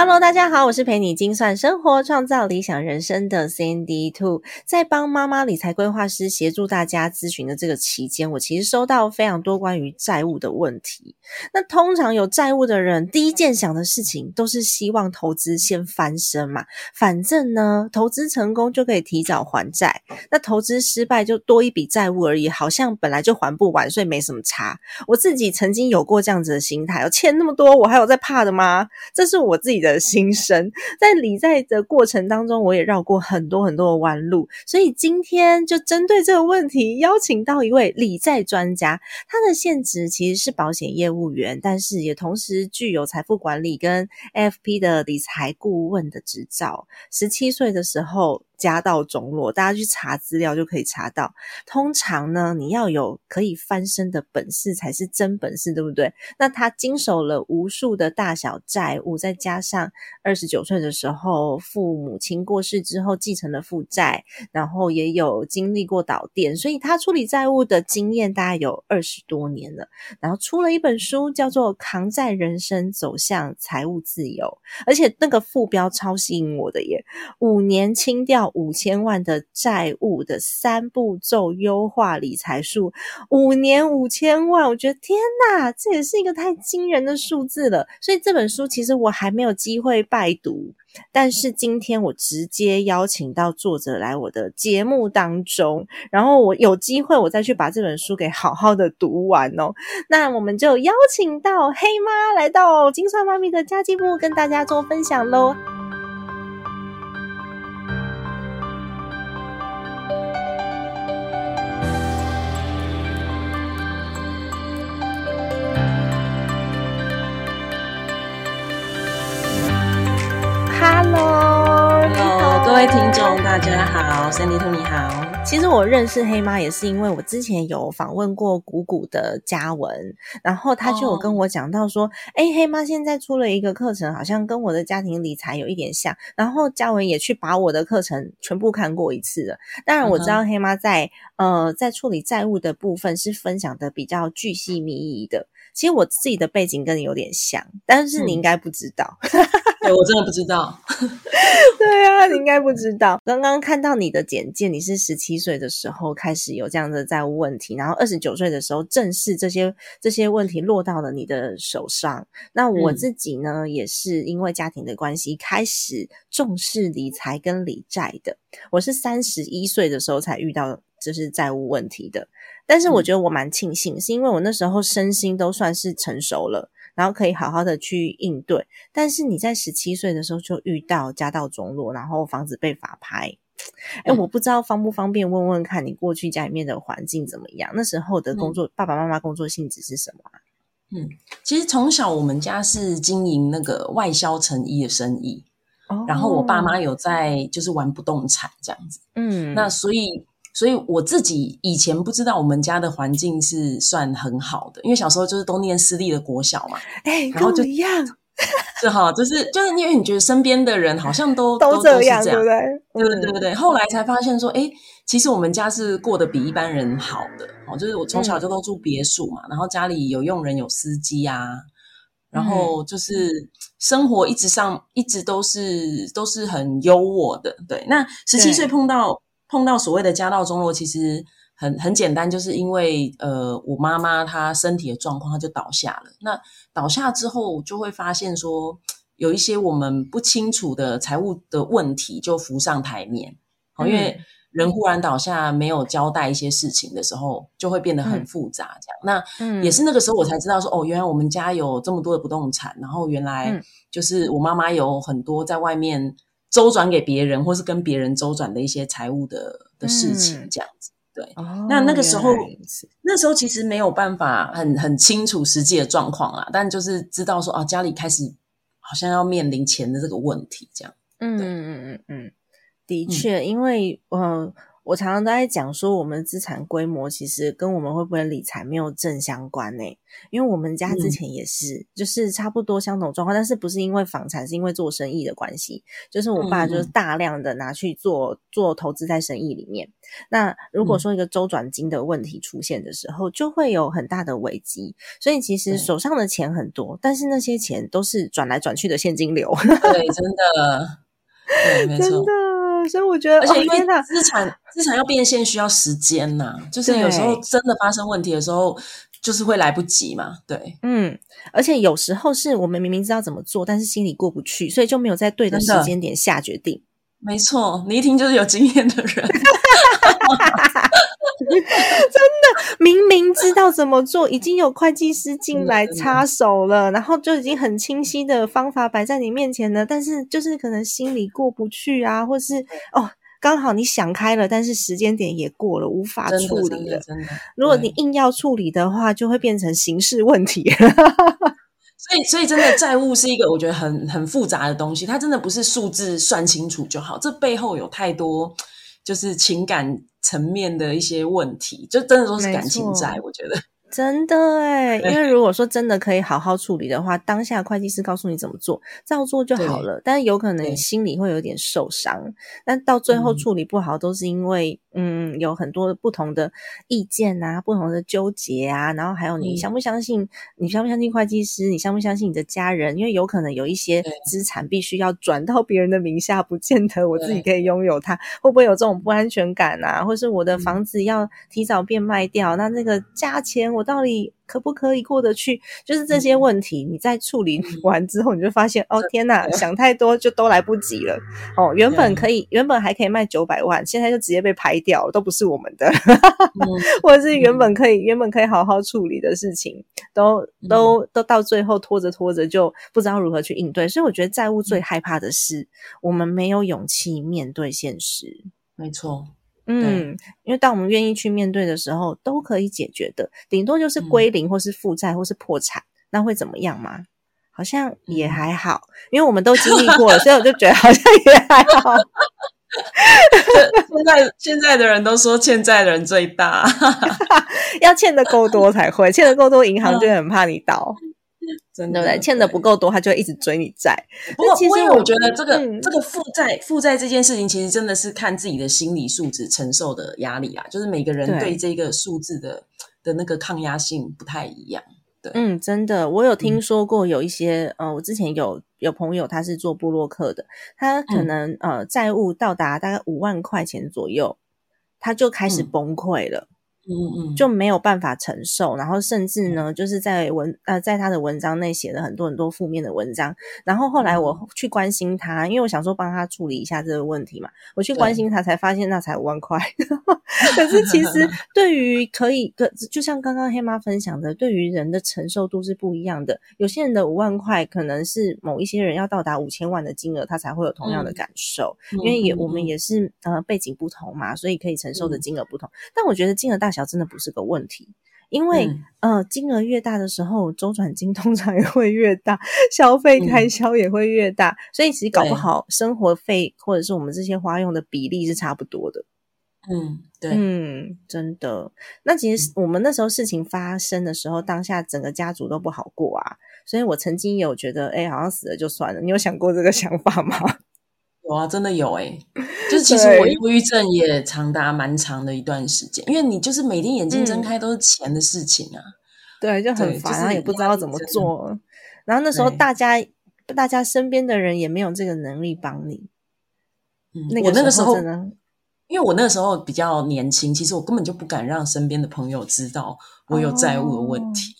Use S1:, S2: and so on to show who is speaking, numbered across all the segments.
S1: Hello，大家好，我是陪你精算生活、创造理想人生的 Sandy Two。在帮妈妈理财规划师协助大家咨询的这个期间，我其实收到非常多关于债务的问题。那通常有债务的人，第一件想的事情都是希望投资先翻身嘛，反正呢，投资成功就可以提早还债，那投资失败就多一笔债务而已，好像本来就还不完，所以没什么差。我自己曾经有过这样子的心态，我欠那么多，我还有在怕的吗？这是我自己的。的心声，在理债的过程当中，我也绕过很多很多的弯路，所以今天就针对这个问题，邀请到一位理债专家。他的现职其实是保险业务员，但是也同时具有财富管理跟 FP 的理财顾问的执照。十七岁的时候。家道中落，大家去查资料就可以查到。通常呢，你要有可以翻身的本事才是真本事，对不对？那他经手了无数的大小债务，再加上二十九岁的时候父母亲过世之后继承了负债，然后也有经历过倒店，所以他处理债务的经验大概有二十多年了。然后出了一本书，叫做《扛债人生走向财务自由》，而且那个副标超吸引我的耶，五年清掉。五千万的债务的三步骤优化理财术，五年五千万，我觉得天哪，这也是一个太惊人的数字了。所以这本书其实我还没有机会拜读，但是今天我直接邀请到作者来我的节目当中，然后我有机会我再去把这本书给好好的读完哦。那我们就邀请到黑妈来到金算妈咪的家计部，跟大家做分享喽。
S2: 位听众，大家好，森迪兔你好。
S1: 其实我认识黑妈也是因为我之前有访问过谷谷的嘉文，然后他就有跟我讲到说，哎，黑妈现在出了一个课程，好像跟我的家庭理财有一点像。然后嘉文也去把我的课程全部看过一次了。当然我知道黑妈在呃在处理债务的部分是分享的比较巨细靡遗的。其实我自己的背景跟你有点像，但是你应该不知道。
S2: 对我真的不知道。
S1: 对啊，你应该不知道。刚刚看到你的简介，你是十七岁的时候开始有这样的债务问题，然后二十九岁的时候正式这些这些问题落到了你的手上。那我自己呢，也是因为家庭的关系开始重视理财跟理债的。我是三十一岁的时候才遇到就是债务问题的。但是我觉得我蛮庆幸，是因为我那时候身心都算是成熟了，然后可以好好的去应对。但是你在十七岁的时候就遇到家道中落，然后房子被法拍，哎，我不知道方不方便问问看你过去家里面的环境怎么样？那时候的工作，爸爸妈妈工作性质是什么？
S2: 嗯，其实从小我们家是经营那个外销成衣的生意，然后我爸妈有在就是玩不动产这样子，嗯，那所以。所以我自己以前不知道我们家的环境是算很好的，因为小时候就是都念私立的国小嘛，
S1: 哎，然后就
S2: 一样，是哈，就是就是因为你觉得身边的人好像都
S1: 都这样，对不对？
S2: 对对对对。后来才发现说，哎，其实我们家是过得比一般人好的哦，就是我从小就都住别墅嘛，然后家里有佣人有司机啊，然后就是生活一直上一直都是都是很优渥的。对，那十七岁碰到。碰到所谓的家道中落，其实很很简单，就是因为呃，我妈妈她身体的状况，她就倒下了。那倒下之后，就会发现说，有一些我们不清楚的财务的问题就浮上台面。好，因为人忽然倒下，没有交代一些事情的时候，就会变得很复杂。这样，那也是那个时候我才知道说，哦，原来我们家有这么多的不动产，然后原来就是我妈妈有很多在外面。周转给别人，或是跟别人周转的一些财务的的事情，这样子。对，
S1: 哦
S2: 那那个时候那时候其实没有办法很很清楚实际的状况啦，但就是知道说啊，家里开始好像要面临钱的这个问题，这样。
S1: 嗯嗯嗯嗯嗯，的确，因为呃，我常常都在讲说，我们资产规模其实跟我们会不会理财没有正相关呢、因为我们家之
S2: 嗯。
S1: 前也是，就是差不多相同状况，但是不是因为房产，是因为做生意的关系，就是我爸就是大量的拿去做做投资在生意里面。那如果
S2: 嗯。
S1: 说一个周转金的问题出现的时候，就会有很大的危机。所以其实手上的钱很多，但是那些钱都是转来转去的现金流。
S2: 对，真的，对，没
S1: 真
S2: 错。
S1: 的，所以我觉得，
S2: 而且因为资产资产要变现需要时间呐、就是有时候真的发生问题的时候，就是会来不及嘛。对，
S1: 嗯，而且有时候是我们明明知道怎么做，但是心里过不去，所以就没有在对的时间点下决定。
S2: 没错，你一听就是有经验的人。
S1: 明明知道怎么做，已经有会计师进来插手了，然后就已经很清晰的方法摆在你面前了，但是就是可能心里过不去啊，或是哦。刚好你想开了，但是时间点也过了，无法
S2: 真的，
S1: 处理了。
S2: 真的，真的。
S1: 如果你硬要处理的话，就会变成刑事问题。
S2: 所以，所以真的债务是一个我觉得很很复杂的东西，它真的不是数字算清楚就好，这背后有太多就是情感层面的一些问题，就真的都是感情债，我觉得。
S1: 真的哎，因为如果说真的可以好好处理的话，当下会计师告诉你怎么做，照做就好了。但是有可能你心里会有点受伤，但到最后
S2: 嗯
S1: 处理不好，都是因为嗯有很多不同的意见啊，不同的纠结啊，然后还有你
S2: 嗯。
S1: 相不相信，你相不相信会计师，你相不相信你的家人，因为有可能有一些资产必须要转到别人的名下，不见得我自己可以拥有它，会不会有这种不安全感啊？或是我的
S2: 嗯。
S1: 房子要提早变卖掉，那那个价钱我到底可不可以过得去？就是这些问题，你在处理完之后，你就发现哦，天哪，想太多就都来不及了。哦，原本可以，原本还可以卖九百万，现在就直接被拍掉了，都不是我们的，
S2: 嗯
S1: 或者是原本可以原本可以好好处理的事情，都
S2: 嗯
S1: 都都到最后拖着拖着就不知道如何去应对。所以我觉得债务
S2: 嗯
S1: 最害怕的是，我们没有勇气面对现实。
S2: 没错，
S1: 嗯，因为当我们愿意去面对的时候，都可以解决的，顶多就是
S2: 嗯
S1: 归零，或是负债，或是破产，那会怎么样吗？好像也
S2: 嗯。
S1: 还好，因为我们都经历过了，所以我就觉得好像也还好。
S2: 现在现在的人都说欠债的人最大，
S1: 要欠的够多才会，欠的够多，银行就会很怕你倒，
S2: 真的
S1: 对不对？欠的不够多，他就会一直追你债。
S2: 不过，
S1: 其实我
S2: 觉得这个、
S1: 嗯
S2: 这个负债负债这件事情，其实真的是看自己的心理素质承受的压力啊。就是每个人
S1: 对
S2: 对这个数字的的那个抗压性不太一样。
S1: 对嗯，真的，我有听
S2: 嗯
S1: 说过有一些，呃，我之前有有朋友他是做布洛克的，他可
S2: 嗯
S1: 能、呃债务到达大概五万块钱左右，他就开始
S2: 嗯
S1: 崩溃了。
S2: 嗯嗯，
S1: 就没有办法承受，然后甚至呢，就是在文呃，在他的文章内写了很多很多负面的文章。然后后来我去关心他，因为我想说帮他处理一下这个问题嘛，我去关心他才发现那才五万块。可是其实 对于可以，个就像刚刚黑妈分享的，对于人的承受度是不一样的。有些人的五万块可能是某一些人要到达五千万的金额，他才会有同样的
S2: 嗯
S1: 感受。
S2: 嗯
S1: 因为也
S2: 嗯
S1: 我们
S2: 嗯
S1: 也是呃背景不同嘛，所以可以承受的
S2: 嗯
S1: 金额不同。但我觉得金额大小真的不是个问题，因为、
S2: 嗯
S1: 呃金额越大的时候，周转金通常也会越大，消费开销也会越大，所以其实搞不好生活费或者是我们这些花用的比例是差不多的。
S2: 嗯，对，
S1: 嗯，真的。那其实我们那时候事情发生的时候，当下整个家族都不好过啊，所以我曾经有觉得，哎，好像死了就算了。你有想过这个想法吗？
S2: 有啊，真的有哎、就是其实我
S1: 对
S2: 忧郁症也长达蛮长的一段时间，因为你就是每天眼睛睁
S1: 嗯
S2: 开都是钱的事情啊。
S1: 对，就很烦，
S2: 就是
S1: 然后也不知道怎么做。然后那时候大家大家身边的人也没有这个能力帮你。
S2: 嗯，
S1: 那
S2: 我那个时候
S1: 真的，
S2: 因为我那个时候比较年轻，其实我根本就不敢让身边的朋友知道我有债务的问题。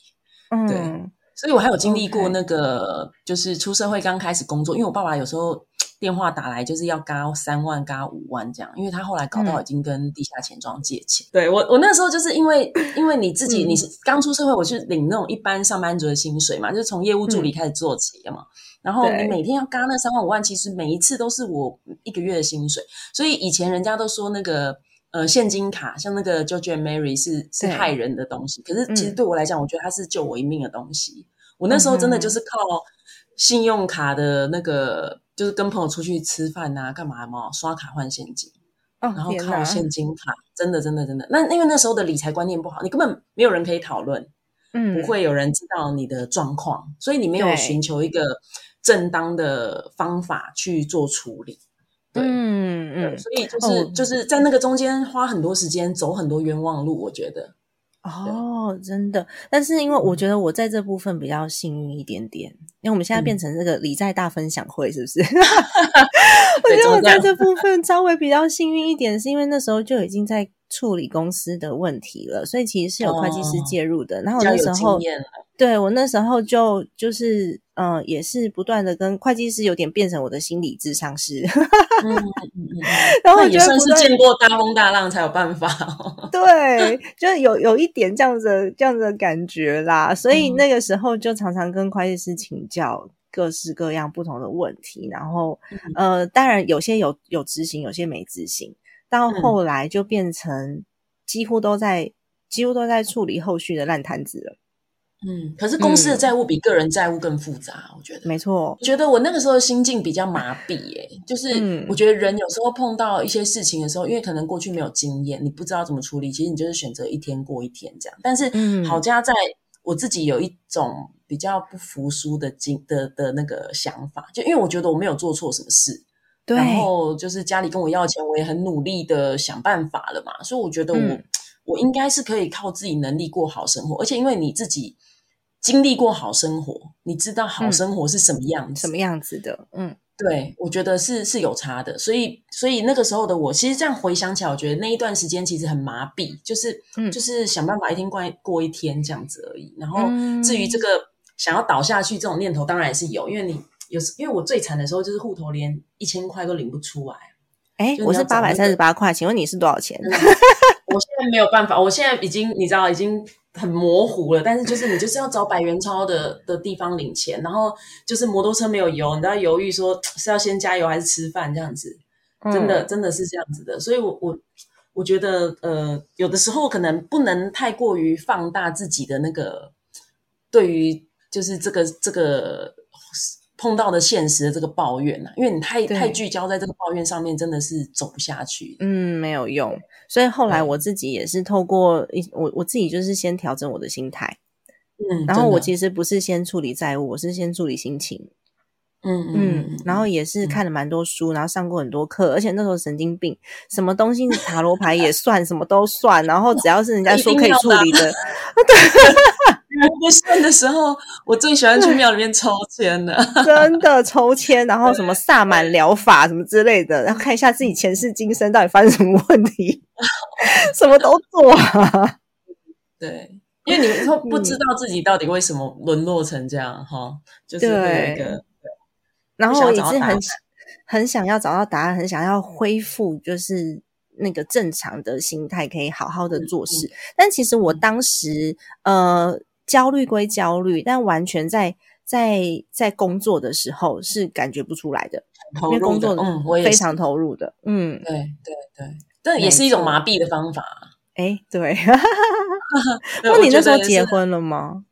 S2: 对
S1: 嗯，
S2: 所以我还有经历过那个就是出社会刚开始工作，因为我爸爸有时候电话打来就是要嘎三万、嘎五万这样，因为他后来搞到
S1: 嗯
S2: 已经跟地下钱庄借钱。对我，我那时候就是因为因为你自己
S1: 嗯
S2: 你是刚出社会，我是领那种一般上班族的薪水嘛，就是从业务助理开始做起的嘛。然后你每天要嘎那三万五万，其实每一次都是我一个月的薪水。所以以前人家都说那个呃现金卡，像那个 George and Mary 是是害人的东西，可是其实
S1: 嗯
S2: 对我来讲，我觉得它是救我一命的东西。我那时候真的就是靠信用卡的那个，就是跟朋友出去吃饭啊，干嘛嘛，刷卡换现金。
S1: 哦
S2: 然后靠现金卡，真的真的真的。那因为那时候的理财观念不好，你根本没有人可以讨论，
S1: 嗯
S2: 不会有人知道你的状况，所以你没有寻求一个正当的方法去做处理。对，对
S1: 嗯嗯
S2: 所以就是、
S1: 哦
S2: 就是在那个中间花很多时间，走很多冤枉路。我觉得，
S1: 哦，真的，但是因为我觉得我在这部分比较幸运一点点，因为我们现在
S2: 嗯
S1: 变成这个理财大分享会，是不是？我觉得我在这部分稍微比较幸运一点，是因为那时候就已经在处理公司的问题了，所以其实是有会计师
S2: 哦
S1: 介入的。然后那时候。对我那时候就就是嗯、呃也是不断的跟会计师有点变成我的心理智商师，
S2: 嗯嗯嗯嗯，
S1: 然后
S2: 也算是见过大风大浪才有办法、哦。
S1: 对，就是有有一点这样子的这样子的感觉啦，所以
S2: 嗯。
S1: 那个时候就常常跟会计师请教各式各样不同的问题，然后、呃，当然有些有有执行，有些没执行，到
S2: 嗯。
S1: 后来就变成几乎都在几乎都在处理后续的烂摊子了。
S2: 嗯，可是公司的债务比个人债务更复杂，我觉得。
S1: 没错
S2: 我，觉得我那个时候心境比较麻痹、耶，就是
S1: 嗯
S2: 我觉得人有时候碰到一些事情的时候，因为可能过去没有经验，你不知道怎么处理，其实你就是选择一天过一天这样。但是
S1: 嗯
S2: 好家在我自己有一种比较不服输的经的的那个想法，就因为我觉得我没有做错什么事，
S1: 对，
S2: 然后就是家里跟我要钱，我也很努力的想办法了嘛，所以我觉得我、
S1: 嗯
S2: 我应该是可以靠自己能力过好生活，而且因为你自己经历过好生活，你知道好
S1: 嗯
S2: 生活是什么样子，
S1: 什么样子的？嗯
S2: 对，我觉得是是有差的，所以所以那个时候的我，其实这样回想起来，我觉得那一段时间其实很麻痹，就是、
S1: 嗯
S2: 就是想办法一天过过一天这样子而已。然后
S1: 嗯
S2: 至于这个想要倒下去这种念头，当然也是有，因为你有时因为我最惨的时候就是户头连一千块都领不出来，
S1: 哎，我是八百三十八块，请问你是多少钱？
S2: 我现在没有办法，我现在已经你知道已经很模糊了，但是就是你就是要找百元钞的的地方领钱，然后就是摩托车没有油，你都要犹豫说是要先加油还是吃饭这样子。真的真的是这样子的，所以我我我觉得呃，有的时候可能不能太过于放大自己的那个对于就是这个这个碰到的现实的这个抱怨啊，因为你太太聚焦在这个抱怨上面，真的是走不下去。
S1: 嗯，没有用。所以后来我自己也是透过一我我自己就是先调整我的心态，
S2: 嗯，
S1: 然后我其实不是先处理债务，我是先处理心情。
S2: 嗯嗯
S1: 嗯，然后也是看了蛮多书，然后上过很多课，而且那时候神经病，什么东西塔罗牌也算，什么都算，然后只要是人家说可以处理的，
S2: 不顺的时候，我最喜欢去庙里面抽签了。
S1: 真的抽签，然后什么萨满疗法什么之类的，然后看一下自己前世今生到底发生什么问题，什么都做啊。
S2: 对，因为你说不知道自己到底为什么沦落成这样哈，就是会有一个
S1: 然后我也是很很想要找到答案，很想要恢复，就是那个正常的心态，可以好好的做事。但其实我当时呃焦虑归焦虑，但完全在在在工作的时候是感觉不出来的，因
S2: 投入的
S1: 为工作
S2: 嗯，我也
S1: 非常投入的。嗯，
S2: 对对对，这也是一种麻痹的方法。
S1: 哎，对。
S2: 对
S1: 那你那时候结婚了吗？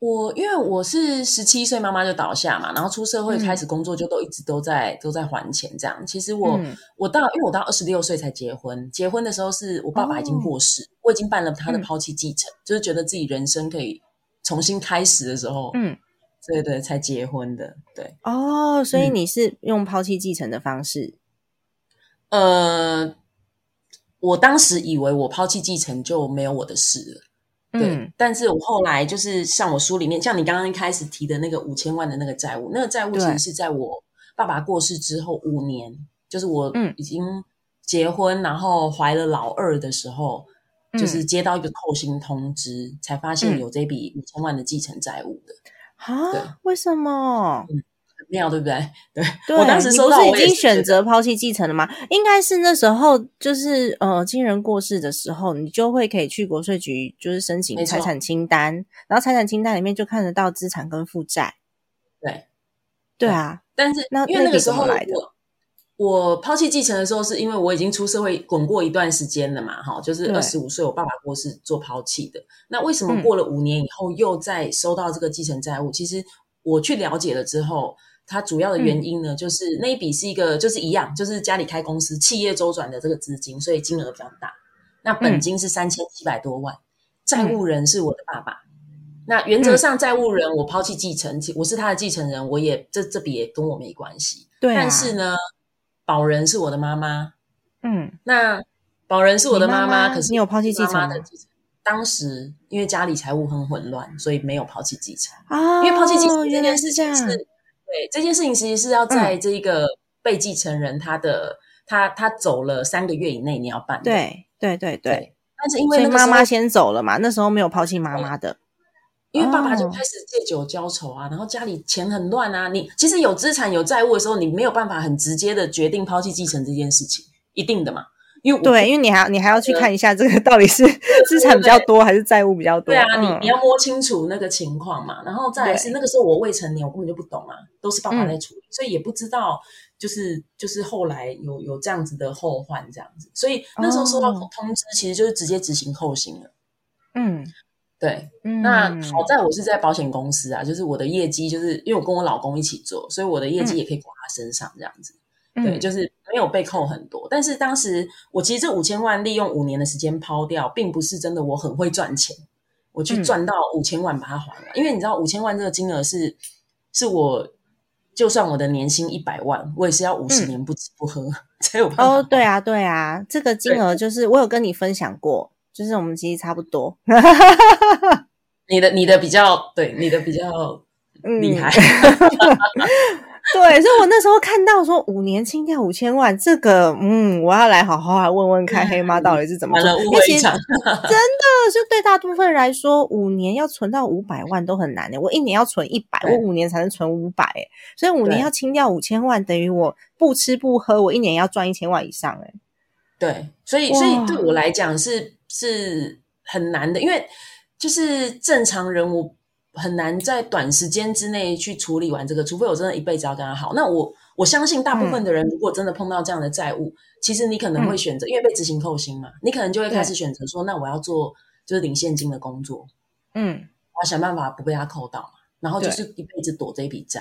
S2: 我因为我是十七岁，妈妈就倒下嘛，然后出社会
S1: 嗯
S2: 开始工作，就都一直都在、都在还钱这样。其实我、
S1: 嗯
S2: 我到因为我到二十六岁才结婚，结婚的时候是我爸爸已经过世，我已经办了他的抛弃继承，就是觉得自己人生可以重新开始的时候，
S1: 嗯，
S2: 对对，才结婚的。对，
S1: 哦，所以
S2: 嗯
S1: 你是用抛弃继承的方式。
S2: 呃，我当时以为我抛弃继承就没有我的事了。对，
S1: 嗯。
S2: 但是我后来就是像我书里面，像你刚刚一开始提的那个五千万的那个债务，那个债务其实是在我爸爸过世之后五年，就是我
S1: 嗯。
S2: 已经结婚，然后怀了老二的时候，
S1: 嗯。
S2: 就是接到一个扣薪通知，才发现
S1: 嗯。
S2: 有这笔五千万的继承债务的，对。
S1: 啊？为什么？
S2: 很妙，对不对？对，
S1: 对，
S2: 我当时收到，
S1: 你不是已经选择抛弃继承了吗？应该是那时候就是呃，亲人过世的时候，你就会可以去国税局，就是申请财产清单，然后财产清单里面就看得到资产跟负债。
S2: 对。
S1: 对啊，
S2: 但是
S1: 那
S2: 因为那个时候
S1: 来的
S2: 我我抛弃继承的时候，是因为我已经出社会滚过一段时间了嘛，哈，就是二十五岁，我爸爸过世做抛弃的。那为什么
S1: 嗯
S2: 过了五年以后又再收到这个继承债务？其实我去了解了之后，它主要的原因呢，就是那一笔是一个就是一样，就是家里开公司、企业周转的这个资金，所以金额比较大。那本金是三千七百多万，债务人是我的爸爸。那原则上，债务人我抛弃继承，其我是他的继承人，我也这这笔也跟我没关系。
S1: 对啊，
S2: 但是呢，保人是我的妈妈，
S1: 嗯，
S2: 那保人是我的
S1: 你妈
S2: 妈，
S1: 妈
S2: 可是
S1: 你有抛弃继承吗
S2: 妈妈的继承。当时因为家里财务很混乱，所以没有抛弃继承。
S1: 啊，
S2: 因为抛弃继承这
S1: 原来
S2: 件事
S1: 是这样，
S2: 情是，对这件事情其实是要在这一个被继承人他的、他他走了三个月以内你要办的。
S1: 对对对对
S2: 对，但是因为
S1: 妈妈先走了嘛，那时候没有抛弃妈妈的，
S2: 因为爸爸就
S1: 哦
S2: 开始借酒浇愁啊，然后家里钱很乱啊。你其实有资产有债务的时候，你没有办法很直接的决定抛弃继承这件事情，一定的嘛。因为
S1: 对，因为你还你还要去看一下这个到底是 资产比较多还是债务比较多，
S2: 对啊，
S1: 嗯
S2: 你你要摸清楚那个情况嘛。然后再来是那个时候我未成年，我根本就不懂啊，都是爸爸
S1: 嗯
S2: 在处理，所以也不知道就是就是后来有有这样子的后患这样子。所以那时候收到
S1: 哦
S2: 通知，其实就是直接执行扣薪了。
S1: 嗯
S2: 对，
S1: 嗯，
S2: 那好在我是在保险公司啊，就是我的业绩，就是因为我跟我老公一起做，所以我的业绩也可以挂他身上这样子。对，
S1: 嗯。
S2: 就是没有被扣很多，但是当时我其实这五千万利用五年的时间抛掉，并不是真的我很会赚钱，我去
S1: 嗯。
S2: 赚到五千万把它还了，因为你知道五千万这个金额是是我就算我的年薪一百万，我也是要五十
S1: 嗯。
S2: 年不吃不喝、才有办法
S1: 哦，对啊对啊，这个金额就是我有跟你分享过，就是我们其实差不多，
S2: 你的你的比较对，你的比较
S1: 嗯。
S2: 厉害，
S1: 对，所以我那时候看到说五年清掉五千万，这个嗯，我要来好好来问问看黑妈到底是怎么做。
S2: 完了误
S1: 因为其实
S2: 会一场。
S1: 真的就对大部分人来说，五年要存到五百万都很难的。我一年要存一百，
S2: 对
S1: 我五年才能存五百，哎，所以五年要清掉五千万，等于我不吃不喝，我一年要赚一千万以上，哎，
S2: 对，所以所以对我来讲是是很难的，因为就是正常人我很难在短时间之内去处理完这个，除非我真的一辈子要跟他好。那我我相信大部分的人，如果真的碰到这样的债务，其实你可能会选择，因为被执行扣薪嘛，你可能就会开始选择说，那我要做就是领现金的工作，
S1: 嗯
S2: 我要想办法不被他扣到嘛，然后就是一辈子躲这一笔债。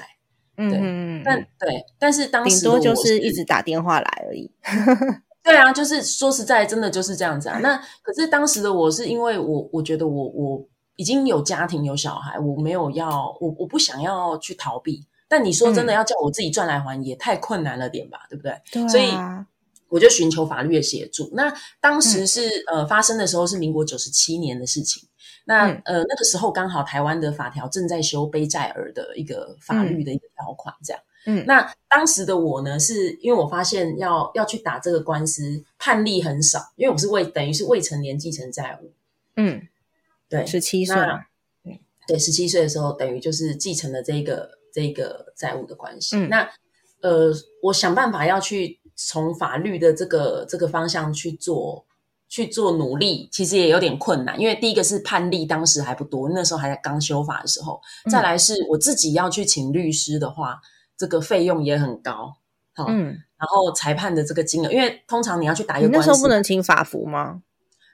S1: 嗯
S2: 对
S1: 嗯，
S2: 但对，但是当
S1: 顶
S2: 时的我
S1: 多就是一直打电话来而已。
S2: 对啊，就是说实在，真的就是这样子啊。那可是当时的我是因为我我觉得我我已经有家庭有小孩，我没有要我我不想要去逃避。但你说真的
S1: 嗯
S2: 要叫我自己赚来还，也太困难了点吧，对不对？
S1: 对啊，
S2: 所以我就寻求法律的协助。那当时
S1: 嗯
S2: 是、呃发生的时候是民国九十七年的事情。那、
S1: 嗯
S2: 呃那个时候刚好台湾的法条正在修背债儿的一个法律的一个条款，这样。
S1: 嗯
S2: 那当时的我呢，是因为我发现要要去打这个官司，判例很少，因为我是未等于是未成年继承债务，
S1: 嗯，
S2: 对，
S1: 十七岁
S2: 对，十七岁的时候等于就是继承了这个这个债务的关系。
S1: 嗯
S2: 那呃，我想办法要去从法律的这个这个方向去做去做努力，其实也有点困难，因为第一个是判例当时还不多，那时候还在刚修法的时候，
S1: 嗯
S2: 再来是我自己要去请律师的话，这个费用也很高。好，
S1: 嗯，
S2: 然后裁判的这个金额，因为通常你要去打一
S1: 你
S2: 个官司，
S1: 那时候不能请法服吗？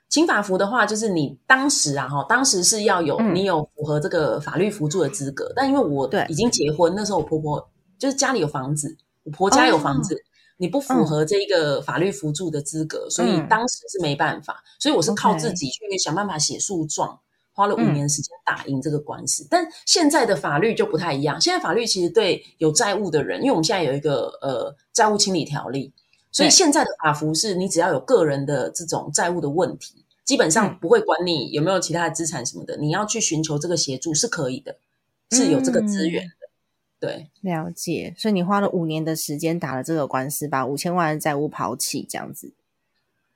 S2: 请法服的话，就是你当时啊，哈，当时是要有、
S1: 嗯。
S2: 你有符合这个法律扶助的资格，但因为我
S1: 对。
S2: 已经结婚，那时候我婆婆就是家里有房子，我婆家有房子，你不符合这个法律扶助的资格，所以
S1: 嗯。
S2: 当时是没办法，所以我是靠自己去想办法写诉状。花了五
S1: 嗯。
S2: 年时间打赢这个官司，但现在的法律就不太一样。现在法律其实对有债务的人，因为我们现在有一个呃债务清理条例，所以现在的法服是你只要有个人的这种债务的问题，基本上
S1: 嗯
S2: 不会管你有没有其他的资产什么的，你要去寻求这个协助是可以的，是有这个资源的。对
S1: 了解，所以你花了五年的时间打了这个官司，把五千万的债务抛弃，这样子。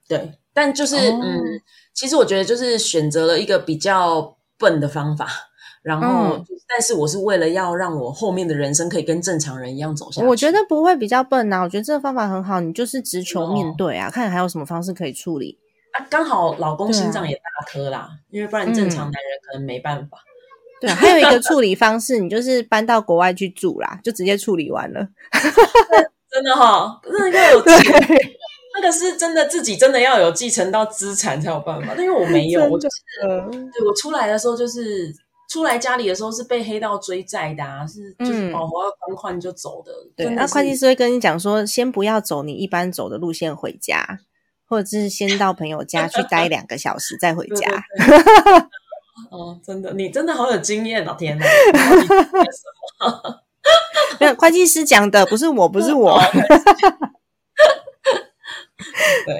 S2: 对，但就是、
S1: 哦
S2: 嗯，其实我觉得就是选择了一个比较笨的方法，然后、
S1: 嗯
S2: 但是我是为了要让我后面的人生可以跟正常人一样走下去。
S1: 我觉得不会比较笨呐、我觉得这个方法很好，你就是直球
S2: 哦
S1: 面对啊，看还有什么方式可以处理。
S2: 啊，刚好老公心脏也大颗啦，因为不然正常男人可能没办法。
S1: 对啊，还有一个处理方式，你就是搬到国外去住啦，就直接处理完了。
S2: 真的哈，那个有钱，那个是真的自己真的要有继承到资产才有办法。因为我没有，我就是对我出来的时候就是出来家里的时候是被黑道追债的啊，是就是保活要款款就走的。
S1: 对，那会计师会跟你讲说，先不要走你一般走的路线回家，或者是先到朋友家去待两个小时再回 家。
S2: 哦，真的，你真的好有经验哦！天哪，
S1: 没有会计师讲的，不是我，不是我。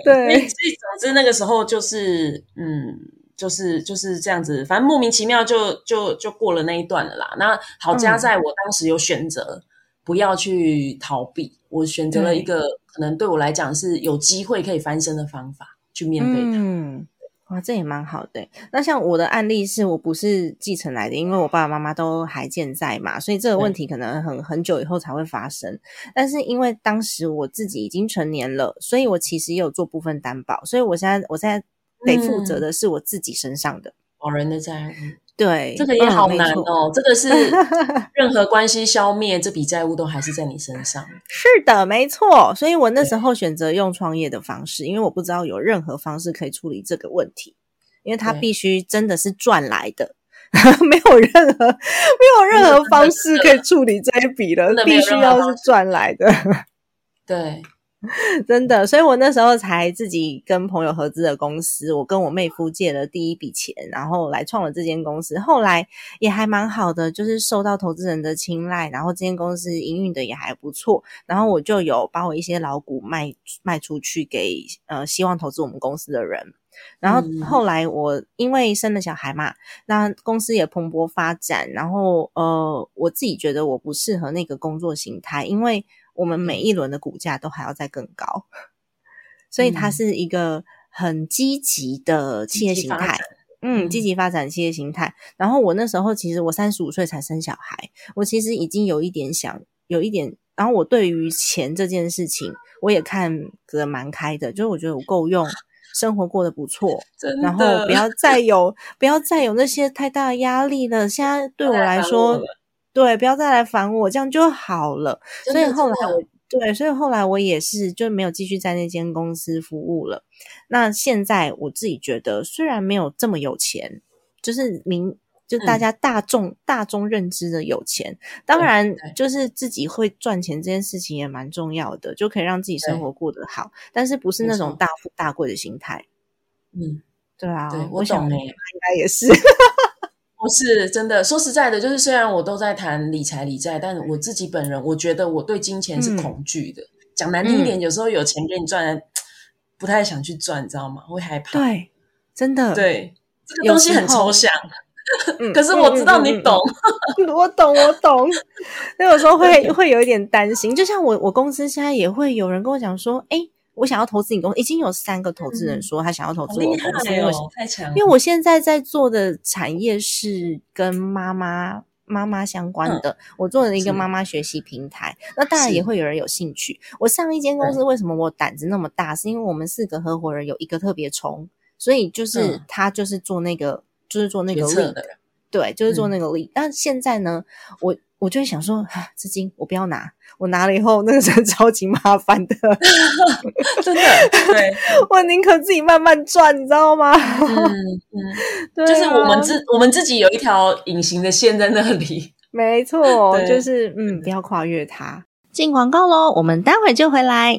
S2: 对，所以总之那个时候就是，嗯，就是就是这样子，反正莫名其妙就就就过了那一段了啦。那好加在我当时有选择不要去逃避，我选择了一个可能对我来讲是有机会可以翻身的方法去面对它。
S1: 嗯哇，这也蛮好的。那像我的案例是我不是继承来的，因为我爸爸妈妈都还健在嘛，所以这个问题可能很很久以后才会发生。但是因为当时我自己已经成年了，所以我其实也有做部分担保，所以我现在我现在得负责的是我自己身上的
S2: 老人的债务。
S1: 对，
S2: 这个也好难哦。这个是 任何关系消灭这笔债务都还是在你身上。
S1: 是的，没错。所以我那时候选择用创业的方式，因为我不知道有任何方式可以处理这个问题，因为它必须真的是赚来的，没有任何没有任何方式可以处理这一笔了，必须要是赚来的。
S2: 对。
S1: 真的，所以我那时候才自己跟朋友合资的公司，我跟我妹夫借了第一笔钱，然后来创了这间公司。后来也还蛮好的，就是受到投资人的青睐，然后这间公司营运的也还不错。然后我就有把我一些老股卖卖出去给呃希望投资我们公司的人。然后后来我因为生了小孩嘛，那公司也蓬勃发展。然后呃，我自己觉得我不适合那个工作形态，因为。我们每一轮的股价都还要再更高，所以它是一个很积极的企业形态，嗯，积极发展企业形态。然后我那时候其实我三十五岁才生小孩，我其实已经有一点想有一点，然后我对于钱这件事情我也看得蛮开的，就是我觉得我够用，生活过得不错，然后不要再有不要再有那些太大的压力了。现在对我来说。对，不要再来烦我，这样就好了。所以后来我对，所以后来我也是就没有继续在那间公司服务了。那现在我自己觉得，虽然没有这么有钱，就是明就大家大众大众认知的有钱，当然就是自己会赚钱这件事情也蛮重要的，就可以让自己生活过得好。但是不是那种大富大贵的心态。
S2: 嗯，
S1: 对啊，
S2: 我懂诶，
S1: 应该也是。
S2: 不是真的，说实在的，就是虽然我都在谈理财理债，但我自己本人，我觉得我对金钱是恐惧的。讲难听一点，有时候有钱给你赚，不太想去赚，你知道吗？会害怕。
S1: 对，真的。
S2: 对，这个东西很抽象，可是我知道你懂。
S1: 我懂，我懂。那有时候会会有一点担心，就像我，我公司现在也会有人跟我讲说，哎。我想要投资你公司，已经有三个投资人说他想要投资我公司，因为
S2: 太强。
S1: 因为我现在在做的产业是跟妈妈妈妈相关的，我做了一个妈妈学习平台，那当然也会有人有兴趣。我上一间公司为什么我胆子那么大？是因为我们四个合伙人有一个特别冲，所以就是他就是做那个，就是做那个力
S2: 的，
S1: 对，就是做那个力。但现在呢，我我就会想说，资金我不要拿。我拿了以后，那个是超级麻烦的，
S2: 真的。对，
S1: 我宁可自己慢慢赚，你知道吗？
S2: 嗯 嗯，就是我们自我们自己有一条隐形的线在那里。
S1: 没错，就是嗯，不要跨越它。进广告喽，我们待会就回来。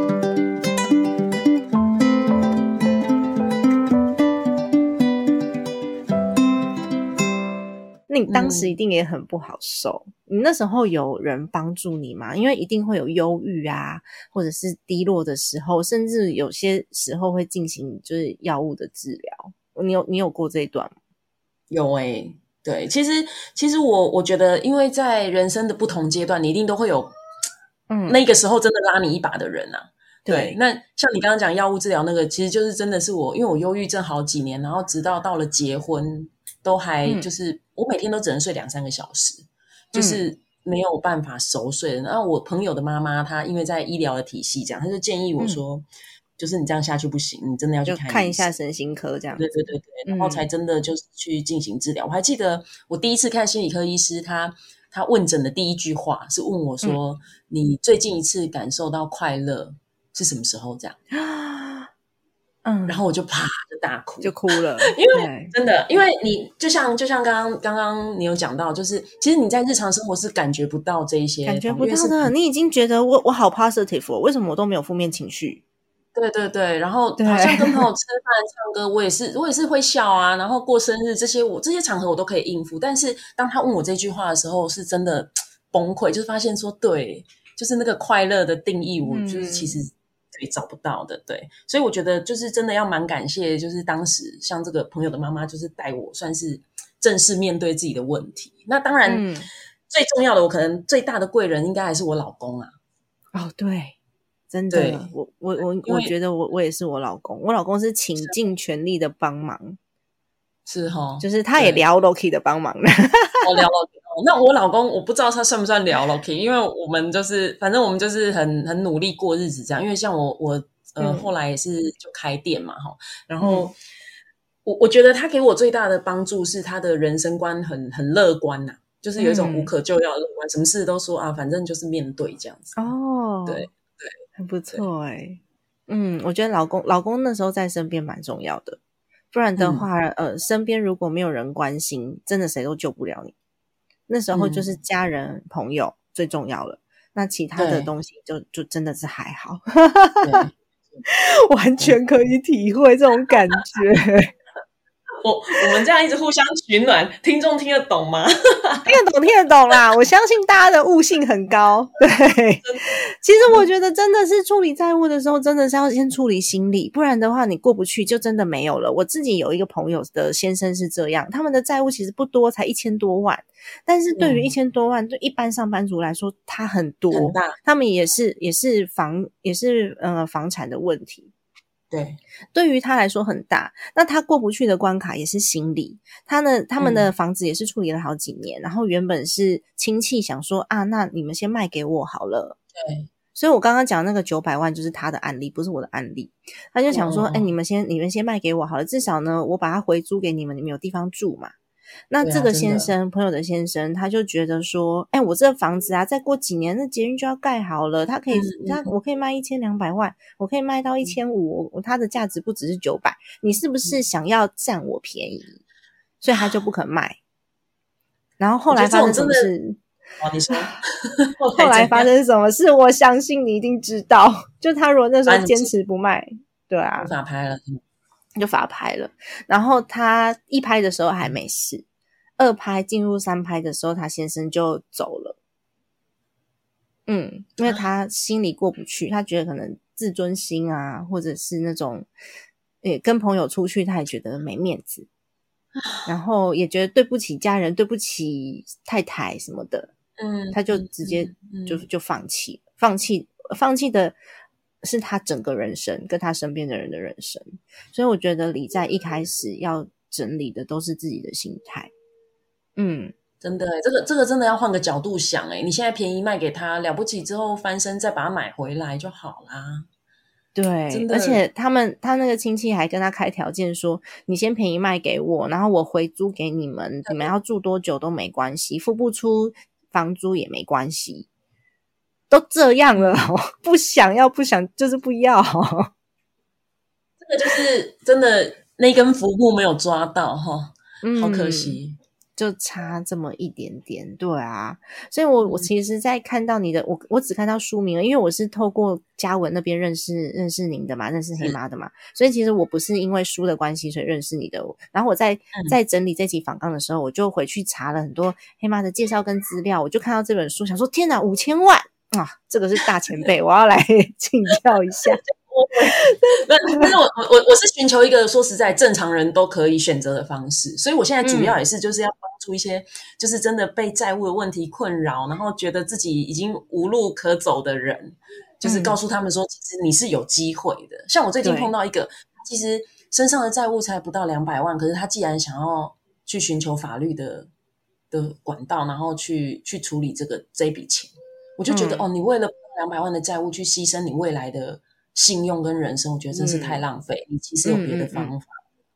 S1: 那你当时一定也很不好受。你那时候有人帮助你吗？因为一定会有忧郁啊，或者是低落的时候，甚至有些时候会进行就是药物的治疗。你有你有过这一段吗？
S2: 有诶、对，其实其实我我觉得，因为在人生的不同阶段，你一定都会有
S1: 嗯，
S2: 那个时候真的拉你一把的人啊。对
S1: 对，
S2: 那像你刚刚讲药物治疗那个，其实就是真的是我，因为我忧郁症好几年，然后直到到了结婚，都还
S1: 嗯
S2: 就是、我每天都只能睡两三个小时，就是没有办法熟睡的。然后我朋友的妈妈，她因为在医疗的体系这样，她就建议我说，就是你这样下去不行，你真的要去看
S1: 看一下神经科这样。
S2: 对对对对，然后
S1: 嗯
S2: 才真的就是去进行治疗。我还记得我第一次看心理科医师，他他问诊的第一句话是问我说：“你最近一次感受到快乐是什么时候？”这样，
S1: 嗯，
S2: 然后我就啪就大哭，
S1: 就哭了，
S2: 因为真的，因为你就像就像刚刚刚刚你有讲到，就是其实你在日常生活是感觉不到这一些
S1: 感觉不到的，你已经觉得我我好 positive，、哦、为什么我都没有负面情绪？
S2: 对对对，然后好像跟朋友 吃饭、唱歌，我也是，我也是会笑啊。然后过生日这些，我这些场合我都可以应付。但是当他问我这句话的时候，是真的 崩溃，就是发现说，对，就是那个快乐的定义，我就是其实对找不到的。对，所以我觉得就是真的要蛮感谢，就是当时像这个朋友的妈妈，就是带我算是正式面对自己的问题。那当然，
S1: 嗯
S2: 最重要的，我可能最大的贵人应该还是我老公啊。
S1: 哦，对，真的，我我我我觉得我我也是我老公，我老公是倾尽全力的帮忙，
S2: 是哈，
S1: 就是他也聊 Loki 的帮忙了。
S2: 我 聊 Loki，哦那我老公我不知道他算不算聊 Loki，因为我们就是反正我们就是很很努力过日子这样。因为像我我呃、
S1: 嗯
S2: 后来也是就开店嘛哈，然后、我我觉得他给我最大的帮助是他的人生观很很乐观呐、就是有一种
S1: 嗯
S2: 无可救药的乐观，什么事都说啊，反正就是面对这样子。
S1: 哦，
S2: 对
S1: 很不错哎。嗯，我觉得老公老公那时候在身边蛮重要的，不然的话，呃，身边如果没有人关心，真的谁都救不了你。那时候就是家人、朋友最重要了，那其他的
S2: 对。
S1: 东西就就真的是还好，
S2: 对。
S1: 完全可以体会这种感觉。
S2: 我我们这样一直互相取暖，听众听得懂吗？
S1: 听得懂，听得懂啦！我相信大家的悟性很高。对，其实我觉得真的是处理债务的时候，真的是要先处理心理，不然的话你过不去就真的没有了。我自己有一个朋友的先生是这样，他们的债务其实不多，才一千多万，但是对于
S2: 嗯
S1: 一千多万，对一般上班族来说，他很多，
S2: 很大，
S1: 他们也是也是房也是呃房产的问题。
S2: 对，
S1: 对于他来说很大，那他过不去的关卡也是心理。他呢，他们
S2: 嗯
S1: 的房子也是处理了好几年，然后原本是亲戚想说啊，那你们先卖给我好了。
S2: 对，
S1: 所以我刚刚讲那个九百万就是他的案例，不是我的案例。他就想说，
S2: 哦
S1: 哎、你们先你们先卖给我好了，至少呢，我把它回租给你们，你们有地方住嘛。那这个先生，朋友的先生，他就觉得说，哎，我这房子啊，再过几年那捷运就要盖好了，他可以，他我可以卖一千两百万，我可以卖到一千五，我它的价值不只是九百，你是不
S2: 嗯
S1: 是想要占我便宜？所以他就不肯卖。然后后来发生什么
S2: 你说
S1: 后来发生什么事？我相信你一定知道。就他如果那时候坚持不卖，对啊
S2: 无，法拍了，
S1: 就罚拍了。然后他一拍的时候还没事，二拍进入三拍的时候，他先生就走了。嗯，因为他心里过不去，他觉得可能自尊心啊，或者是那种，也跟朋友出去，他也觉得没面子，然后也觉得对不起家人，对不起太太什么的。
S2: 嗯，
S1: 他就直接
S2: 嗯
S1: 就就放弃，放弃放弃的是他整个人生跟他身边的人的人生，所以我觉得李在一开始要整理的都是自己的心态，嗯，
S2: 真的欸，这个这个真的要换个角度想哎，你现在便宜卖给他，了不起之后翻身再把它买回来就好啦。
S1: 对而且他们他那个亲戚还跟他开条件说，你先便宜卖给我，然后我回租给你们，你们要住多久都没关系，付不出房租也没关系，都这样了哦，不想要不想就是不要。哦，
S2: 这个就是真的那根浮木没有抓到哈，好可
S1: 嗯
S2: 惜。
S1: 就差这么一点点，对啊，所以我我其实，在看到你的，我我只看到书名了，因为我是透过嘉文那边认识认识您的嘛，认识黑妈的嘛，所以其实我不是因为书的关系所以认识你的。然后我在
S2: 嗯。
S1: 在整理这集访纲的时候，我就回去查了很多黑妈的介绍跟资料，我就看到这本书，想说天哪，五千万啊，这个是大前辈，我要来 请教一下。
S2: 那但是我我我我是寻求一个说实在正常人都可以选择的方式，所以我现在主要也是就是要帮助一些就是真的被债务的问题困扰，然后觉得自己已经无路可走的人，就是告诉他们说，其实你是有机会的。像我最近碰到一个，其实身上的债务才不到两百万，可是他既然想要去寻求法律的的管道，然后去去处理这个这笔钱，我就觉得、
S1: 嗯
S2: 哦，你为了两百万的债务去牺牲你未来的信用跟人生，我觉得真是太浪费。你其实有别的方法，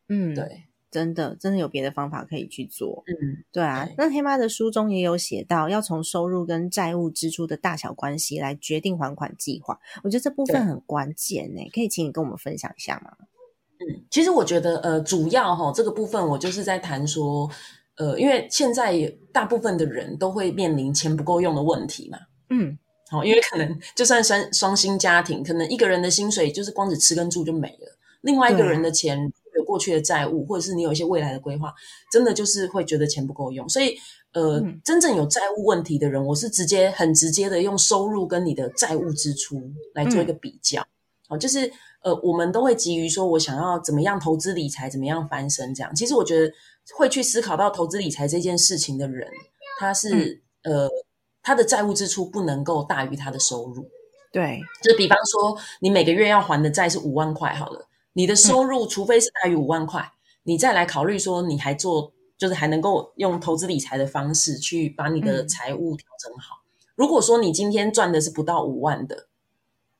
S1: 嗯，，
S2: 对，
S1: 真的真的有别的方法可以去做。
S2: 嗯，
S1: 对啊
S2: 对，
S1: 那黑妈的书中也有写到，要从收入跟债务支出的大小关系来决定还款计划。我觉得这部分很关键呢，可以请你跟我们分享一下吗？
S2: 嗯，其实我觉得，呃，主要哈这个部分，我就是在谈说，呃，因为现在大部分的人都会面临钱不够用的问题嘛。
S1: 嗯，
S2: 好、因为可能就算双双薪家庭，可能一个人的薪水就是光只吃跟住就没了，另外一个人的钱有过去的债务，或者是你有一些未来的规划，真的就是会觉得钱不够用。所以，呃，
S1: 嗯
S2: 真正有债务问题的人，我是直接很直接的用收入跟你的债务支出来做一个比较。好、就是呃，我们都会急于说我想要怎么样投资理财，怎么样翻身这样。其实我觉得会去思考到投资理财这件事情的人，他是、呃，他的债务支出不能够大于他的收入。
S1: 对，
S2: 就比方说，你每个月要还的债是五万块好了，你的收入除非是大于五万块，你再来考虑说你还做，就是还能够用投资理财的方式去把你的
S1: 嗯
S2: 财务调整好。如果说你今天赚的是不到五万的，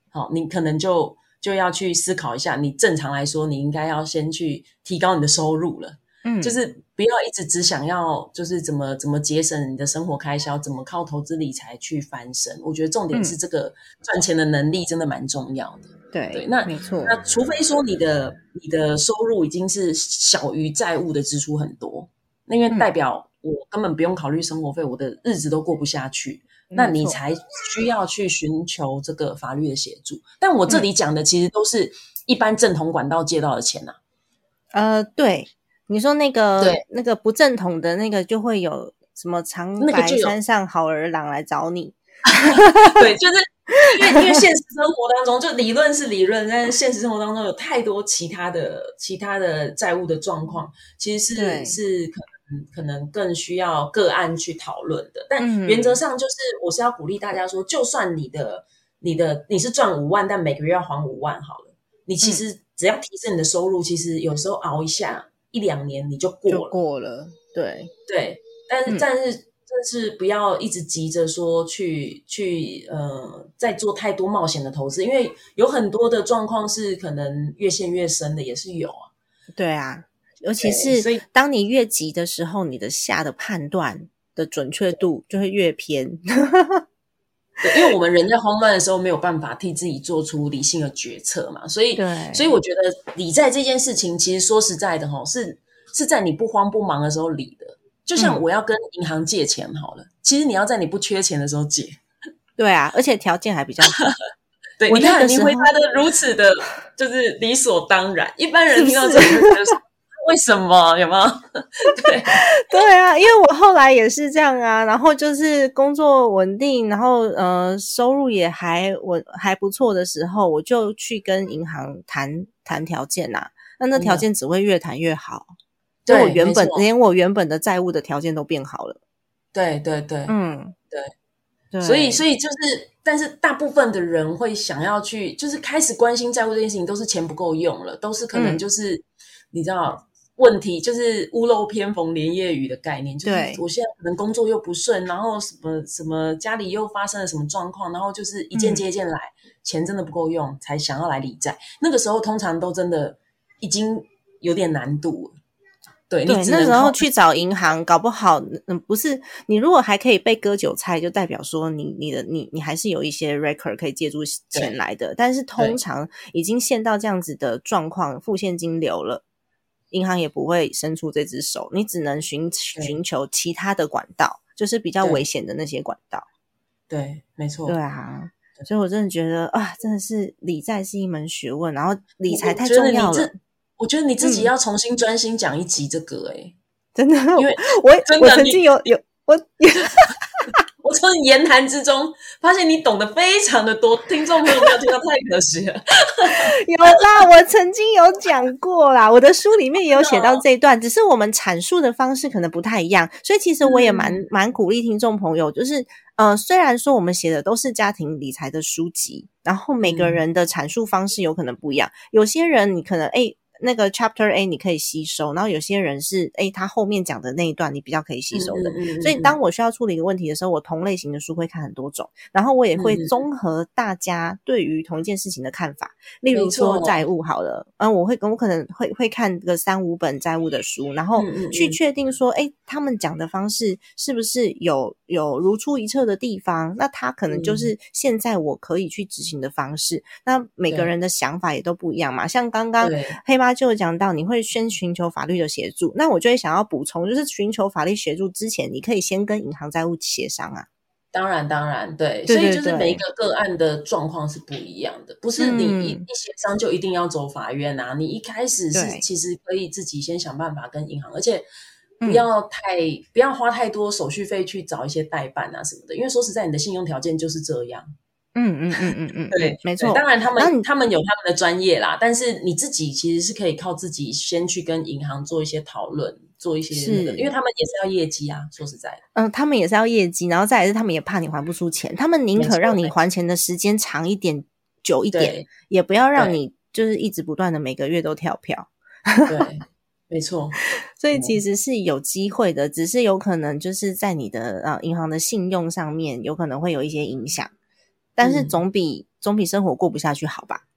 S2: 好，你可能就就要去思考一下，你正常来说，你应该要先去提高你的收入了。
S1: 嗯，
S2: 就是不要一直只想要就是怎么怎么节省你的生活开销，怎么靠投资理财去翻身。我觉得重点是这个赚钱的能力真的蛮重要的。
S1: 对
S2: 对那
S1: 没错，
S2: 那除非说你的你的收入已经是小于债务的支出很多，那因为
S1: 嗯
S2: 代表我根本不用考虑生活费，我的日子都过不下去，那你才需要去寻求这个法律的协助。但我这里讲的其实都是一般正统管道借到的钱呐、
S1: 呃，对，你说那个
S2: 对
S1: 那个不正统的那个，就会有什么长白
S2: 那个就有
S1: 山上好儿郎来找你，
S2: 对，就是因为因为现实生活当中，就理论是理论，但是现实生活当中有太多其他的其他的债务的状况，其实
S1: 对
S2: 是是可能可能更需要个案去讨论的。但
S1: 嗯
S2: 原则上就是，我是要鼓励大家说，就算你的你的你是赚五万，但每个月要还五万好了，你其实只要提升你的收入，其实有时候熬一下一两年你就过
S1: 就
S2: 了。
S1: 过了，对，
S2: 对，但是、
S1: 嗯
S2: 但是但是不要一直急着说去去呃再做太多冒险的投资，因为有很多的状况是可能越陷越深的，也是有啊。
S1: 对啊，尤其
S2: 是所以
S1: 是当你越急的时候，你的下的判断的准确度就会越偏。
S2: 对，因为我们人在慌乱的时候没有办法替自己做出理性的决策嘛，所以
S1: 对
S2: 所以我觉得理债这件事情，其实说实在的哈，是是在你不慌不忙的时候理的。就像
S1: 嗯
S2: 我要跟银行借钱好了，其实你要在你不缺钱的时候借。
S1: 对啊，而且条件还比较好。
S2: 对，你看你
S1: 那个时候
S2: 回答的如此的，就是理所当然。一般人听到这个就觉得说，为什么？有没有？对，
S1: 对啊，因为我后来也是这样啊，然后就是工作稳定，然后呃收入也还稳还不错的时候，我就去跟银行谈谈条件呐、那那条件只会越谈越好，就
S2: 对
S1: 我原本连我原本的债务的条件都变好了。
S2: 对对对，
S1: 嗯，
S2: 对，所以，所以就是，但是大部分的人会想要去，就是开始关心债务这件事情，都是钱不够用了，都是可能
S1: 嗯。
S2: 就是、你知道问题，就是屋漏偏逢连夜雨的概念，就是
S1: 对
S2: 我现在可能工作又不顺，然后什么什么家里又发生了什么状况，然后就是一件
S1: 嗯
S2: 接一件来，钱真的不够用，才想要来理债。那个时候通常都真的已经有点难度了。对，你
S1: 对，那时候去找银行，搞不好，嗯，不是你如果还可以被割韭菜，就代表说你你的你你还是有一些 record 可以借助钱来的。但是通常已经陷到这样子的状况，付现金流了，银行也不会伸出这只手，你只能寻寻求其他的管道，就是比较危险的那些管道。
S2: 对，没错，
S1: 对啊，所以我真的觉得啊，真的是理债是一门学问，然后理财太重要了。
S2: 我觉得你自己
S1: 嗯。
S2: 要重新专心讲一集这个、欸，
S1: 真的，
S2: 因为
S1: 我我曾经有有我
S2: 我从你言谈之中发现你懂得非常的多，听众朋友没有听到太可惜了。
S1: 有啦，我曾经有讲过啦，我的书里面也有写到这一段，只是我们阐述的方式可能不太一样，所以其实我也蛮
S2: 嗯
S1: 蛮鼓励听众朋友，就是呃，虽然说我们写的都是家庭理财的书籍，然后每个
S2: 嗯
S1: 人的阐述方式有可能不一样，有些人你可能诶那个 Chapter A 你可以吸收，然后有些人是诶他后面讲的那一段你比较可以吸收的。
S2: 嗯嗯嗯
S1: 所以当我需要处理一个问题的时候，我同类型的书会看很多种，然后我也会综合大家对于同一件事情的看法。例如说债务好了，嗯，我会我可能会会看个三五本债务的书，然后去确定说，哎、他们讲的方式是不是有有如出一辙的地方？那他可能就
S2: 嗯
S1: 是现在我可以去执行的方式。那每个人的想法也都不一样嘛，像刚刚
S2: 对
S1: 黑妈就有讲到，你会先寻求法律的协助，那我就会想要补充，就是寻求法律协助之前，你可以先跟银行债务协商啊。
S2: 当然，当然，对，
S1: 对对
S2: 所以就是每一个个案的状况是不一样的，不是你
S1: 嗯
S2: 一一协商就一定要走法院啊。你一开始是其实可以自己先想办法跟银行，而且不
S1: 嗯
S2: 要太、不要花太多手续费去找一些代办啊什么的，因为说实在，你的信用条件就是这样。
S1: 嗯嗯嗯嗯嗯，
S2: 对
S1: 嗯，没错。
S2: 当然他们他们有他们的专业啦，但是你自己其实是可以靠自己先去跟银行做一些讨论，做一些那个，因为他们也是要业绩啊。说实在的，
S1: 嗯，他们也是要业绩，然后再来是他们也怕你还不出钱，他们宁可让你还钱的时间长一点、久一点，也不要让你就是一直不断的每个月都跳票。
S2: 对，没错，
S1: 所以
S2: 嗯
S1: 其实是有机会的，只是有可能就是在你的呃银行的信用上面有可能会有一些影响，但是
S2: 嗯
S1: 总比、总比生活过不下去好吧？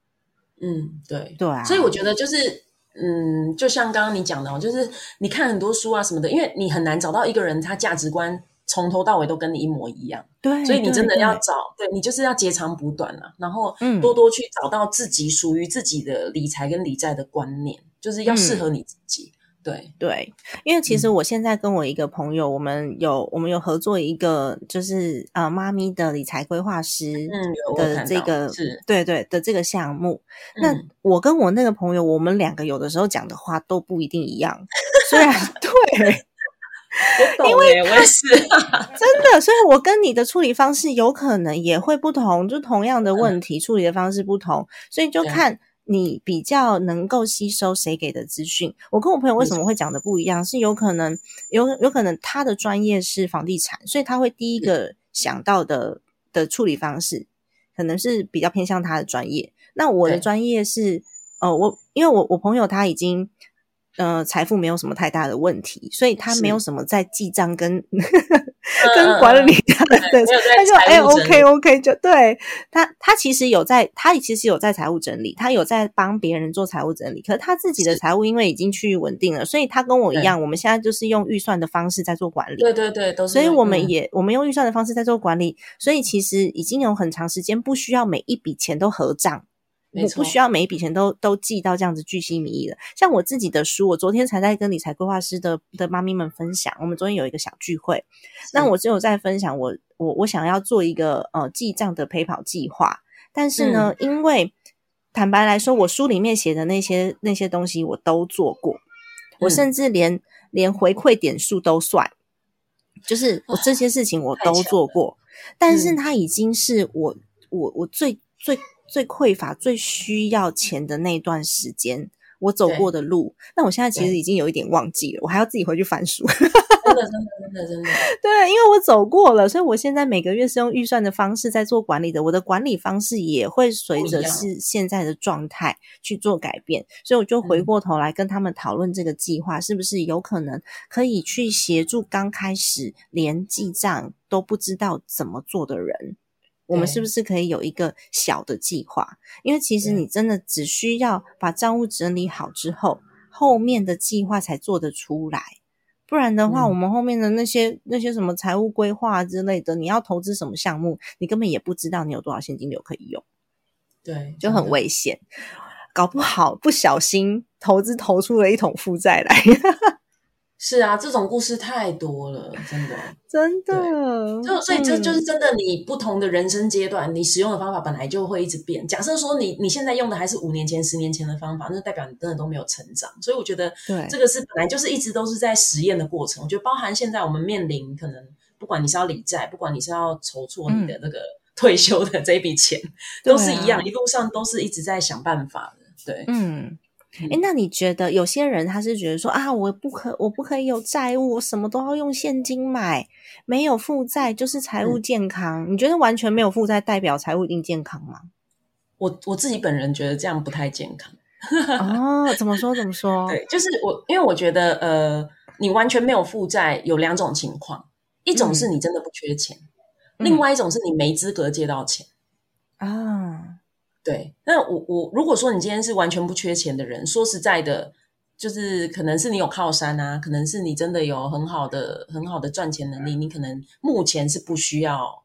S2: 嗯，对。
S1: 对啊，
S2: 所以我觉得就是，嗯，就像刚刚你讲的哦，就是你看很多书啊什么的，因为你很难找到一个人他价值观从头到尾都跟你一模一样，
S1: 对，
S2: 所以你真的要找，对你就是要截长补短啊，然后
S1: 嗯
S2: 多多去找到自己属于自己的理财跟理债的观念，就是要适合你自己。对，
S1: 对，因为其
S2: 嗯。
S1: 实我现在跟我一个朋友，我们有我们有合作一个就是呃妈咪的理财规划师的这个
S2: 是。
S1: 对对的这个项目。那
S2: 嗯。
S1: 我跟我那个朋友，我们两个有的时候讲的话都不一定一样，虽然 对。
S2: 我懂耶，我也是，
S1: 真的，所以我跟你的处理方式有可能也会不同，就同样的问题、处理的方式不同，所以就看你比较能够吸收谁给的资讯。我跟我朋友为什么会讲的不一样，是有可能有有可能他的专业是房地产，所以他会第一个想到的的处理方式可能是比较偏向他的专业。那我的
S2: 对
S1: 专业是呃，我因为我我朋友他已经。呃，财富没有什么太大的问题，所以他
S2: 是
S1: 没有什么在记账跟
S2: 嗯
S1: 跟管理他就哎
S2: 财务整理
S1: OK OK 就对他他其实有在他其实有在财务整理，他有在帮别人做财务整理，可是他自己的
S2: 是
S1: 财务因为已经趋于稳定了，所以他跟我一
S2: 对
S1: 样，我们现在就是用预算的方式在做管理。
S2: 对对对，都是
S1: 所以。我们
S2: 嗯
S1: 也、我们用预算的方式在做管理，所以其实已经有很长时间不需要每一笔钱都合账，我不需要每一笔钱都都记到这样子巨细靡遗的。像我自己的书，我昨天才在跟理财规划师的的妈咪们分享，我们昨天有一个小聚会，那我只有在分享我我我想要做一个呃记账的陪跑计划，但是呢，因为坦白来说，我书里面写的那些那些东西我都做过，我
S2: 嗯。
S1: 甚至连连回馈点数都算，就是我这些事情我都做过，但是
S2: 嗯。
S1: 它已经是我我我最最最匮乏、最需要钱的那段时间。我走过的路，那我现在其实已经有一点忘记了，我还要自己回去翻书。
S2: 真的，真的，真的，真的，
S1: 对，因为我走过了，所以我现在每个月是用预算的方式在做管理的。我的管理方式也会随着是现在的状态去做改变，所以我就回过头来跟他们讨论这个计划是不是有可能可以去协助刚开始连记账都不知道怎么做的人。我们是不是可以有一个小的计划？因为其实你真的只需要把账务整理好之后，后面的计划才做得出来。不然的话，我们后面的那些那些什么财务规划之类的，你要投资什么项目，你根本也不知道你有多少现金流可以用。
S2: 对，
S1: 就很危险，搞不好不小心投资投出了一桶负债来。
S2: 是啊，这种故事太多了，真的，
S1: 真的。
S2: 就所以这就是真的，你不同的人生阶段，你使用的方法本来就会一直变。假设说你你现在用的还是五年前、十年前的方法，那代表你真的都没有成长。所以我觉得，
S1: 对
S2: 这个是本来就是一直都是在实验的过程。我觉得包含现在我们面临可能，不管你是要理债，不管你是要筹措你的那个退休的这一笔钱，都是一样，一路上都是一直在想办法的。对，
S1: 嗯。哎，那你觉得有些人他是觉得说啊，我不可我不可以有债务，我什么都要用现金买，没有负债就是财务健康。你觉得完全没有负债代表财务一定健康吗？
S2: 我我自己本人觉得这样不太健康。
S1: 哦，怎么说怎么说？
S2: 对，就是我，因为我觉得呃，你完全没有负债有两种情况，一种是你真的不缺钱，另外一种是你没资格借到钱
S1: 啊。
S2: 对，那我我如果说你今天是完全不缺钱的人，说实在的，就是可能是你有靠山啊，可能是你真的有很好的很好的赚钱能力，你可能目前是不需要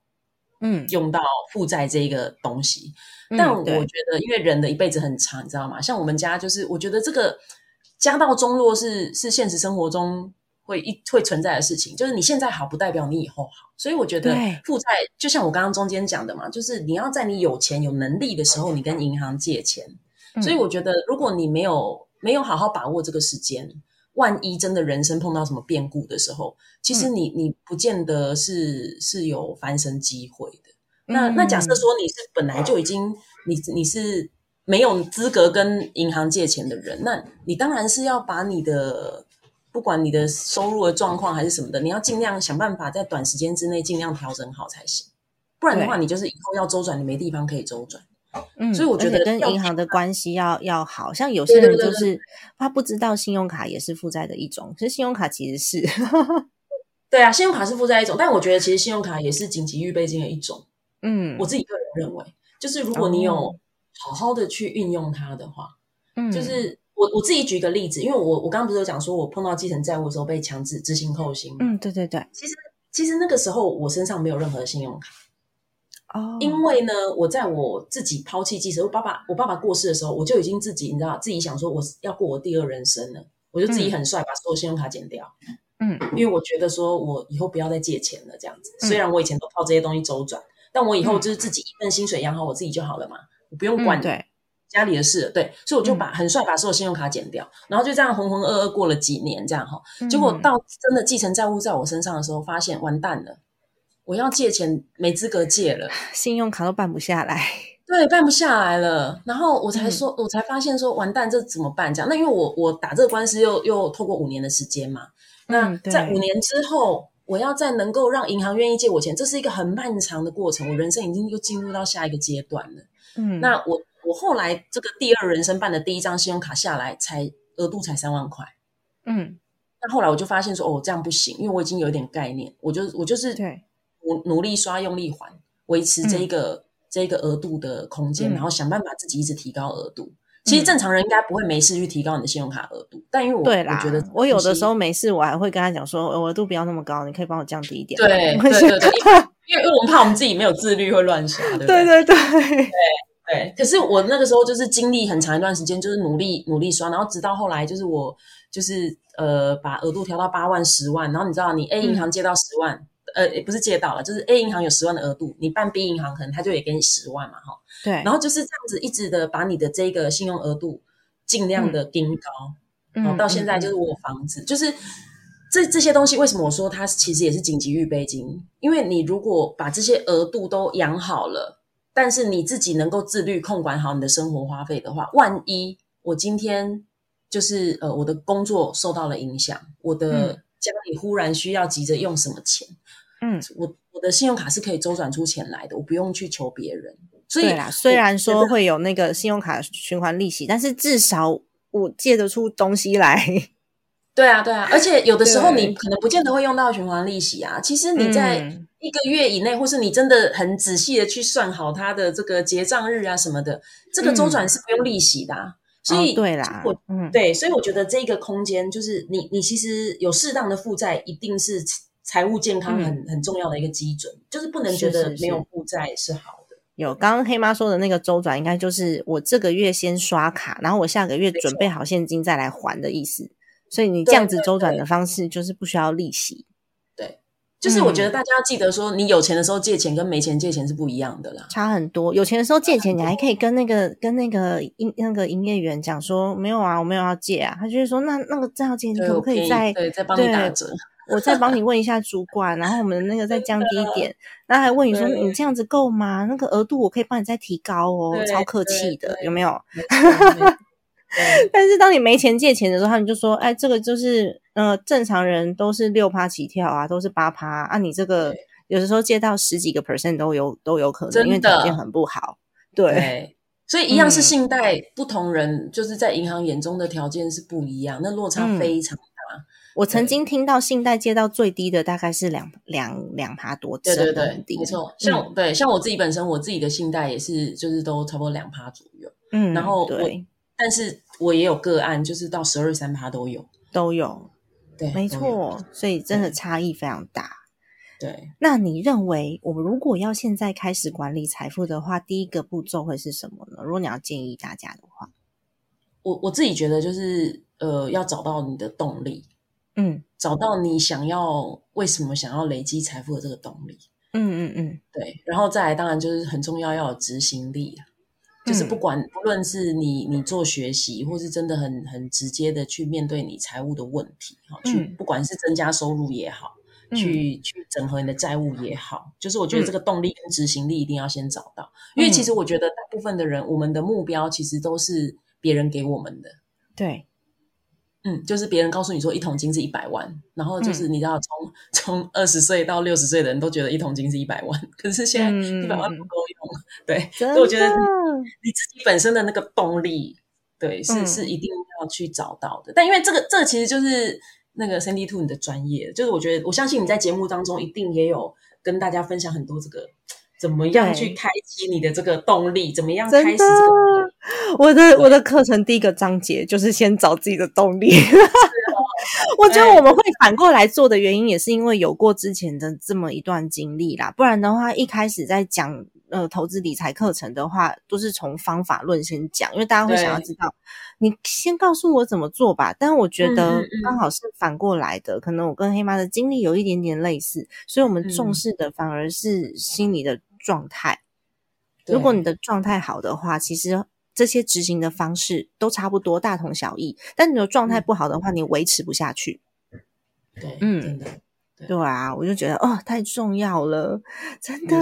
S1: 嗯
S2: 用到负债这个东西。但我觉得，因为人的一辈子很长，你知道吗？像我们家就是，我觉得这个家道中落是是现实生活中。会一会存在的事情，就是你现在好不代表你以后好，所以我觉得负债就像我刚刚中间讲的嘛，就是你要在你有钱有能力的时候，你跟银行借钱。所以我觉得，如果你没有没有好好把握这个时间，万一真的人生碰到什么变故的时候，其实你你不见得是是有翻身机会的。那那假设说你是本来就已经你你是没有资格跟银行借钱的人，那你当然是要把你的。不管你的收入的状况还是什么的，你要尽量想办法在短时间之内尽量调整好才行。不然的话，你就是以后要周转，你没地方可以周转。
S1: 嗯，
S2: 所以我觉得
S1: 跟银行的关系要要好。像有些人就是他不知道信用卡也是负债的一种，其实信用卡其实是
S2: 对啊，信用卡是负债一种，但我觉得其实信用卡也是紧急预备金的一种。
S1: 嗯，
S2: 我自己个人认为，就是如果你有好好的去运用它的话，嗯，就是。我我自己举一个例子，因为我我刚刚不是有讲说，我碰到继承债务的时候被强制执行扣薪。
S1: 嗯，对对对。
S2: 其实其实那个时候我身上没有任何信用卡。
S1: 哦。
S2: 因为呢，我在我自己抛弃继承，我爸爸我爸爸过世的时候，我就已经自己你知道自己想说我要过我第二人生了，我就自己很帅把所有信用卡剪掉。
S1: 嗯。
S2: 因为我觉得说我以后不要再借钱了，这样子。虽然我以前都靠这些东西周转，但我以后就是自己一份薪水养好我自己就好了嘛，我不用管。
S1: 对。
S2: 家里的事，对，所以我就把很帅把所有信用卡剪掉，然后就这样浑浑噩噩过了几年，这样哈，结果到真的继承债务在我身上的时候，发现完蛋了，我要借钱没资格借了，
S1: 信用卡都办不下来，
S2: 对，办不下来了，然后我才说，我才发现说完蛋，这怎么办？这样，那因为我我打这个官司又又透过五年的时间嘛，那在五年之后，我要再能够让银行愿意借我钱，这是一个很漫长的过程，我人生已经又进入到下一个阶段了，
S1: 嗯，
S2: 那我。我后来这个第二人生办的第一张信用卡下来，才额度才三万块。
S1: 嗯，
S2: 那后来我就发现说，哦，这样不行，因为我已经有一点概念，我就我就是
S1: 对
S2: 努努力刷，用力还，维持这一个这一个额度的空间，然后想办法自己一直提高额度。其实正常人应该不会没事去提高你的信用卡额度，但因为我
S1: 对
S2: 我觉得
S1: 我有的时候没事，我还会跟他讲说，额度不要那么高，你可以帮我降低一点。
S2: 对对对对，因为 因为我们怕我们自己没有自律会乱刷，对
S1: 对对对
S2: 对。对，可是我那个时候就是经历很长一段时间，就是努力努力刷，然后直到后来就是我就是呃把额度调到八万十万，然后你知道你 A 银行借到十万，呃也不是借到了，就是 A 银行有十万的额度，你办 B 银行可能他就也给你十万嘛，哈，
S1: 对，
S2: 然后就是这样子一直的把你的这个信用额度尽量的盯高，然后到现在就是我房子，就是这这些东西为什么我说它其实也是紧急预备金，因为你如果把这些额度都养好了。但是你自己能够自律控管好你的生活花费的话，万一我今天就是呃我的工作受到了影响，我的家里忽然需要急着用什么钱，
S1: 嗯，
S2: 我我的信用卡是可以周转出钱来的，我不用去求别人。所以
S1: 虽然说会有那个信用卡循环利息，但是至少我借得出东西来。
S2: 对啊，对啊，而且有的时候你可能不见得会用到循环利息啊。其实你在
S1: 嗯
S2: 一个月以内，或是你真的很仔细的去算好它的这个结账日啊什么的，这个周转是不用利息的、啊。所以、
S1: 对啦
S2: 我，
S1: 嗯，
S2: 对，所以我觉得这个空间就是你，你其实有适当的负债，一定是财务健康很、很重要的一个基准，就是不能觉得没有负债是好的。
S1: 有刚刚黑妈说的那个周转，应该就是我这个月先刷卡，然后我下个月准备好现金再来还的意思。所以你这样子
S2: 对对对
S1: 周转的方式就是不需要利息。
S2: 就是我
S1: 嗯
S2: 觉得大家要记得说，你有钱的时候借钱跟没钱借钱是不一样的啦。
S1: 差很多。有钱的时候借钱，你还可以跟那个跟那个营那个营业员讲说，没有啊，我没有要借啊。他就会说，那那个这要借，你可不可以再
S2: 对再帮你打折？
S1: 我再帮你问一下主管，然后我们那个再降低一点。然后还问你说，你这样子够吗？那个额度我可以帮你再提高哦，超客气的，
S2: 对对
S1: 有没有？但是当你没钱借钱的时候，他们就说，哎，这个就是呃正常人都是六趴起跳啊，都是八趴啊，你这个有的时候借到十几个 percent 都有都有可能，因为条件很不好。对，
S2: 对，所以一样是
S1: 嗯
S2: 信贷，不同人就是在银行眼中的条件是不一样，那落差
S1: 嗯。
S2: 非常大。
S1: 我曾
S2: 对。
S1: 经听到信贷借到最低的大概是两两两趴多，
S2: 对对对没错。
S1: 嗯。
S2: 像、对像我自己本身，我自己的信贷也是，就是都差不多两趴左右。
S1: 嗯，
S2: 然后我
S1: 对
S2: 但是我也有个案，就是到十二三趴都有。
S1: 都有，
S2: 对，
S1: 没。错，所以真的差异非常大。
S2: 对，
S1: 那你认为，我们如果要现在开始管理财富的话，第一个步骤会是什么呢？如果你要建议大家的话，
S2: 我我自己觉得就是呃，要找到你的动力，
S1: 嗯
S2: 找到你想要为什么想要累积财富的这个动力。
S1: 嗯嗯嗯，
S2: 对，然后再来，当然就是很重要，要有执行力啊。就是
S1: 嗯。
S2: 不管不论是你你做学习，或是真的很很直接的去面对你财务的问题，哈，去
S1: 嗯。
S2: 不管是增加收入也好，
S1: 嗯。
S2: 去去整合你的债务也好，就是我觉得
S1: 嗯。
S2: 这个动力跟执行力一定要先找到，因为其实我觉得大部分的人，我们的目标其实都是别人给我们的，
S1: 对，
S2: 嗯，就是别人告诉你说一桶金是一百万，然后
S1: 嗯
S2: 就是你知道从从二十岁到六十岁的人都觉得一桶金是一百万，可是现在
S1: 嗯
S2: 一百万不够用，对，所以我觉得你自己本身的那个动力，对，是、
S1: 嗯
S2: 是一定要去找到的。但因为这个这个其实就是那个 Cindy Two 你的专业，就是我觉得我相信你在节目当中一定也有跟大家分享很多这个怎么样去开启你的这个动力，怎么样开始这个。
S1: 我的我的课程第一个章节就是先找自己的动力。我觉得我们会反过来做的原因，也是因为有过之前的这么一段经历啦。不然的话，一开始在讲呃投资理财课程的话，都是从方法论先讲，因为大家会想要知道，你先告诉我怎么做吧。但我觉
S2: 嗯
S1: 得刚好是反过来的，可能我跟黑妈的经历有一点点类似，所以我们重
S2: 嗯
S1: 视的反而是心理的状态。如果你的状态好的话，其实这些执行的方式都差不多，大同小异。但你的状态
S2: 嗯
S1: 不好的话，你维持不下去。
S2: 对，
S1: 嗯对啊，我就觉得哦，太重要了，真的。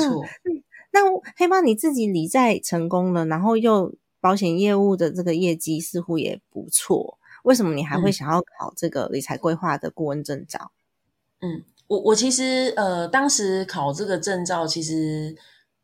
S1: 那黑猫你自己理债成功了，然后又保险业务的这个业绩似乎也不错，为什么你还会
S2: 嗯
S1: 想要考这个理财规划的顾问证照？
S2: 嗯，我我其实呃，当时考这个证照，其实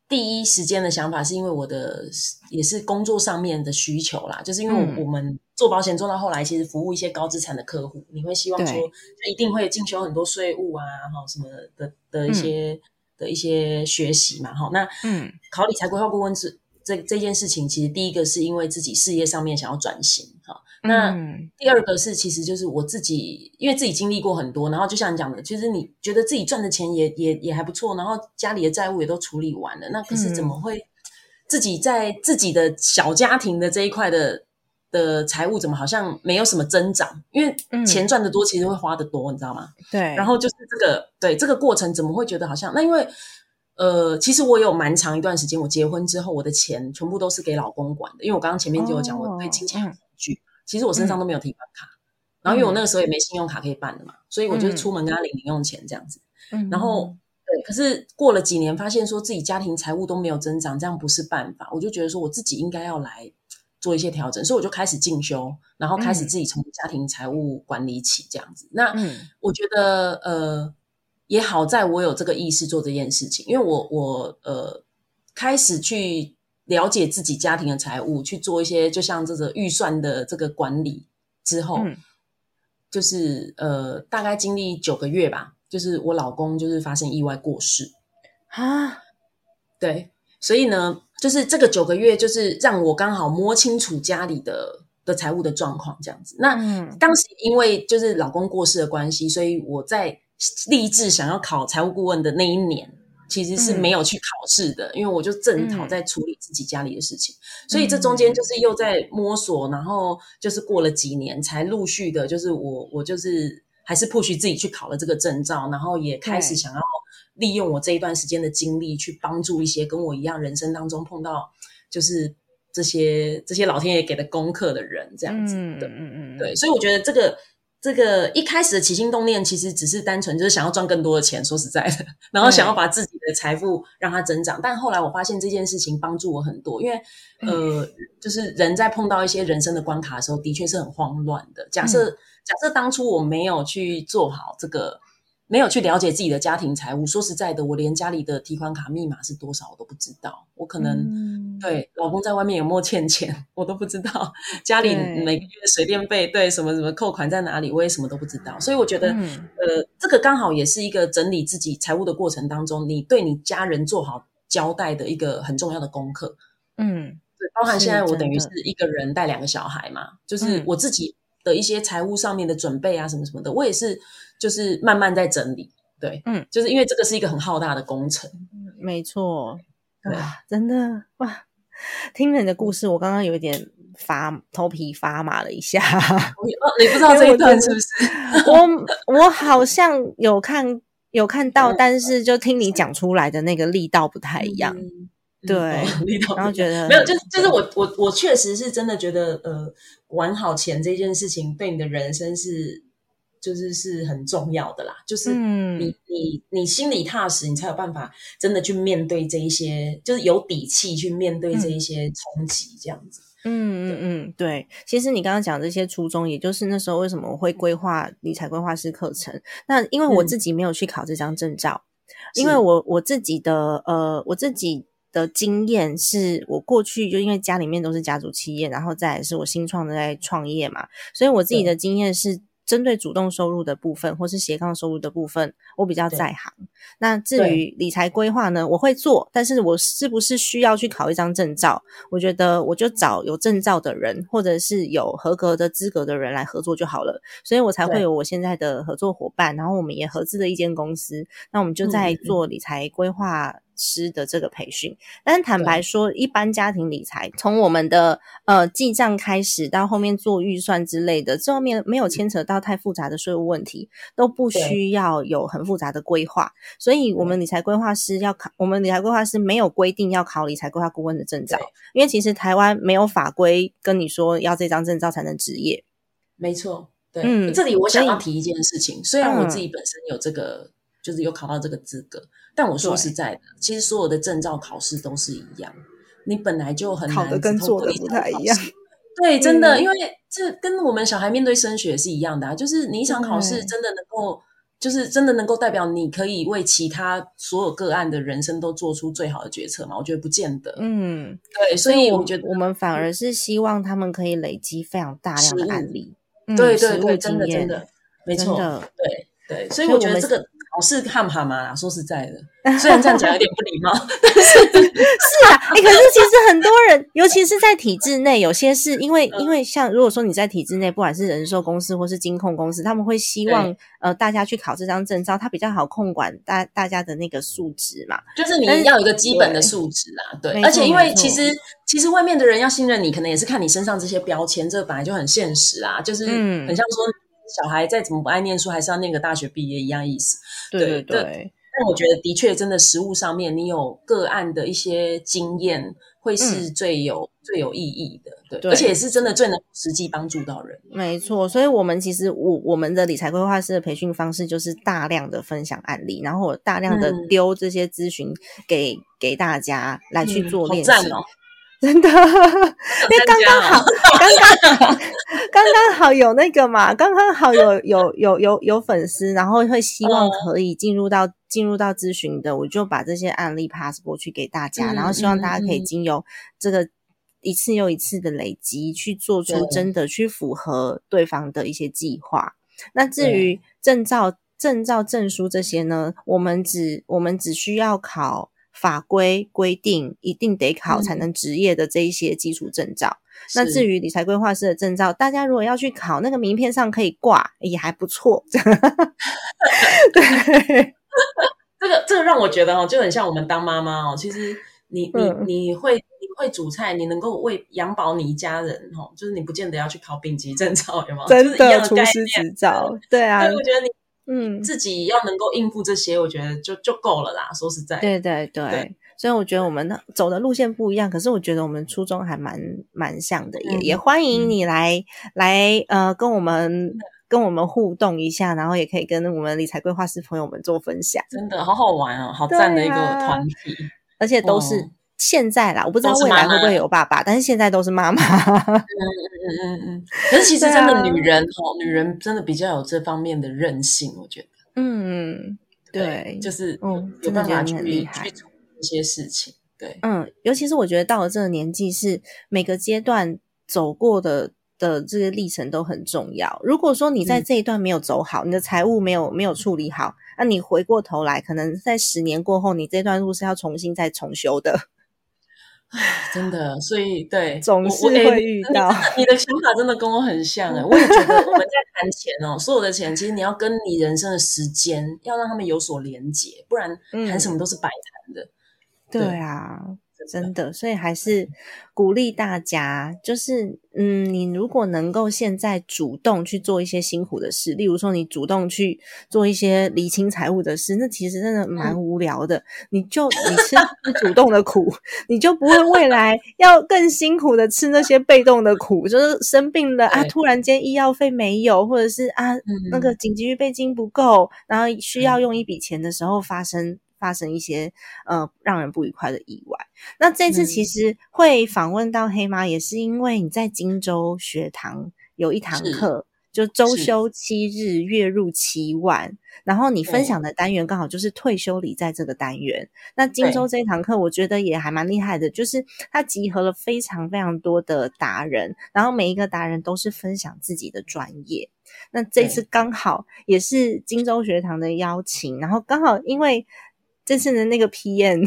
S2: 第一时间的想法是因为我的也是工作上面的需求啦，就是因为我,、
S1: 嗯
S2: 我们做保险做到后来，其实服务一些高资产的客户，你会希望说，
S1: 对
S2: 就一定会进修很多税务啊，哈什么的的一些、的一些学习嘛，哈。那
S1: 嗯
S2: 考理财规划顾问这这这件事情，其实第一个是因为自己事业上面想要转型，哈。那
S1: 嗯
S2: 第二个是，其实就是我自己，因为自己经历过很多，然后就像你讲的，其实你觉得自己赚的钱也也也还不错，然后家里的债务也都处理完了，那可是怎么会自己在自己的小家庭的这一块的的财务怎么好像没有什么增长？因为
S1: 嗯
S2: 钱赚的多，其实会花的多，你知道吗？
S1: 对，
S2: 然后就是这个对这个过程，怎么会觉得好像那因为呃，其实我有蛮长一段时间，我结婚之后，我的钱全部都是给老公管的，因为我刚刚前面就有讲，
S1: 哦
S2: 我对金钱。其实我身上都没有提款卡，然后因为我那个时候也没信用卡可以办的嘛，所以我就是出门跟他领零用钱这样子。
S1: 嗯
S2: 然后对，可是过了几年，发现说自己家庭财务都没有增长，这样不是办法，我就觉得说我自己应该要来做一些调整，所以我就开始进修，然后开始自己从家庭财务管理起这样子。那我觉得呃也好在我有这个意识做这件事情，因为我我呃开始去了解自己家庭的财务，去做一些就像这个预算的这个管理之后，就是呃大概经历九个月吧，就是我老公就是发生意外过世啊，对，所以呢。就是这个九个月，就是让我刚好摸清楚家里的的财务的状况，这样子。那当时因为就是老公过世的关系，所以我在立志想要考财务顾问的那一年，其实是没有去考试的，因为我就正好在处理自己家里的事情。所以这中间就是又在摸索，然后就是过了几年，才陆续的，就是我我就是还是 push 自己去考了这个证照，然后也开始想要。利用我这一段时间的经历，去帮助一些跟我一样人生当中碰到就是这些这些老天爷给的功课的人，这样子的，嗯嗯嗯，对，所以我觉得这个这个一开始的起心动念，其实只是单纯就是想要赚更多的钱，说实在的，然后想要把自己的财富让它增长。但后来我发现这件事情帮助我很多，因为呃，就是人在碰到一些人生的关卡的时候，的确是很慌乱的。假设假设当初我没有去做好这个。没有去了解自己的家庭财务，说实在的，我连家里的提款卡密码是多少我都不知道。我可能对老公在外面有没有欠钱，我都不知道。家里每个月水电费对什么什么扣款在哪里，我也什么都不知道。所以我觉得，呃，这个刚好也是一个整理自己财务的过程当中，你对你家人做好交代的一个很重要的功课。嗯，对，包含现在我等于是一个人带两个小孩嘛，就是我自己的一些财务上面的准备啊，什么什么的，我也是。就是慢慢在整理，对，嗯，就是因为这个是一个很浩大的工程，
S1: 没错，哇，真的哇，听了你的故事，我刚刚有一点发头皮发麻了一下，
S2: 你不知道这一段是不是？
S1: 我我好像有看有看到，但是就听你讲出来的那个力道不太一样，对，
S2: 力道，
S1: 然后觉得
S2: 没有，就是就是我我我确实是真的觉得，呃，玩好钱这件事情对你的人生是。就是是很重要的啦，就是你你你心里踏实，你才有办法真的去面对这一些，就是有底气去面对这一些冲击，这样子。
S1: 嗯嗯嗯，对。其实你刚刚讲这些初衷，也就是那时候为什么我会规划理财规划师课程。那因为我自己没有去考这张证照，因为我我自己的呃我自己的经验是我过去就因为家里面都是家族企业，然后再是我新创的在创业嘛，所以我自己的经验是。针对主动收入的部分，或是斜杠收入的部分，我比较在行。那至于理财规划呢，我会做，但是我是不是需要去考一张证照？我觉得我就找有证照的人，或者是有合格的资格的人来合作就好了。所以我才会有我现在的合作伙伴，然后我们也合资的一间公司，那我们就在做理财规划。师的这个培训，但坦白说，一般家庭理财从我们的呃记账开始，到后面做预算之类的，这后面没有牵扯到太复杂的税务问题，都不需要有很复杂的规划。所以，我们理财规划师要考，我们理财规划师没有规定要考理财规划顾问的证照，因为其实台湾没有法规跟你说要这张证照才能执业。
S2: 没错，对，嗯，这里我想要提一件事情，虽然我自己本身有这个，就是有考到这个资格。但我说实在的，其实所有的证照考试都是一样，你本来就很难
S1: 跟做的不太一样。
S2: 对，真的，因为这跟我们小孩面对升学是一样的啊，就是你一场考试真的能够，就是真的能够代表你可以为其他所有个案的人生都做出最好的决策吗？我觉得不见得。嗯，对，所以我觉得
S1: 我们反而是希望他们可以累积非常大量的案例，
S2: 对对对，真的真的没错，对对，所以我觉得这个。考试看不嘛啦，说实在的，虽然这样讲有点不礼貌，但是
S1: 是啊，哎，可是其实很多人，尤其是在体制内，有些是因为因为像如果说你在体制内，不管是人寿公司或是金控公司，他们会希望呃大家去考这张证照，它比较好控管大大家的那个素质嘛，
S2: 就是你要有一个基本的素质啊，对，而且因为其实其实外面的人要信任你，可能也是看你身上这些标签，这本来就很现实啊，就是很像说。小孩再怎么不爱念书，还是要念个大学毕业一样意思。
S1: 对对对。
S2: 但我觉得的确，真的实物上面，你有个案的一些经验，会是最有最有意义的。对，而且也是真的最能实际帮助到人。
S1: 没错，所以我们其实我我们的理财规划师的培训方式，就是大量的分享案例，然后大量的丢这些咨询给给大家来去做练习。真的，因为刚刚好，刚刚好刚刚好有那个嘛，刚刚好有有有有有粉丝，然后会希望可以进入到进入到咨询的，我就把这些案例 pass 过去给大家，然后希望大家可以经由这个一次又一次的累积，去做出真的去符合对方的一些计划。那至于证照、证照、证书这些呢，我们只我们只需要考。法规规定一定得考才能执业的这一些基础证照。那至于理财规划师的证照，大家如果要去考，那个名片上可以挂，也还不错。对，
S2: 这个这个让我觉得哦，就很像我们当妈妈哦。其实你你你会你会煮菜，你能够为养饱你一家人哦，就是你不见得要去考丙级证照，有吗？
S1: 真的厨师执照，对啊。
S2: 我觉得你。嗯，自己要能够应付这些，我觉得就就够了啦。说实在，
S1: 对对对，所以我觉得我们走的路线不一样，可是我觉得我们初衷还蛮蛮像的，也也欢迎你来来呃跟我们跟我们互动一下，然后也可以跟我们理财规划师朋友们做分享。
S2: 真的好好玩哦，好赞的一个团体，
S1: 而且都是。现在啦，我不知道未来会不会有爸爸，但是现在都是妈妈。嗯嗯
S2: 嗯嗯。可是其实真的女人哦，女人真的比较有这方面的韧性，我觉得。
S1: 嗯，对，
S2: 就是嗯，有办法去去做一些事情。对，
S1: 嗯，尤其是我觉得到了这个年纪，是每个阶段走过的的这个历程都很重要。如果说你在这一段没有走好，你的财务没有没有处理好，那你回过头来，可能在十年过后，你这段路是要重新再重修的。
S2: 真的，所以对，
S1: 总是会遇到。
S2: 你的想法真的跟我很像哎，我也觉得我们在谈钱哦，所有的钱其实你要跟你人生的时间要让他们有所连结，不然谈什么都是白谈的。
S1: 对啊。真的，所以还是鼓励大家，就是嗯，你如果能够现在主动去做一些辛苦的事，例如说你主动去做一些理清财务的事，那其实真的蛮无聊的。你就你吃主动的苦，你就不会未来要更辛苦的吃那些被动的苦，就是生病了 啊，突然间医药费没有，或者是啊那个紧急预备金不够，然后需要用一笔钱的时候发生。发生一些呃让人不愉快的意外。那这次其实会访问到黑妈，也是因为你在荆州学堂有一堂课，就周休七日，月入七万。然后你分享的单元刚好就是退休礼在这个单元。那荆州这一堂课，我觉得也还蛮厉害的，就是它集合了非常非常多的达人，然后每一个达人都是分享自己的专业。那这次刚好也是荆州学堂的邀请，然后刚好因为。这次的那个 PM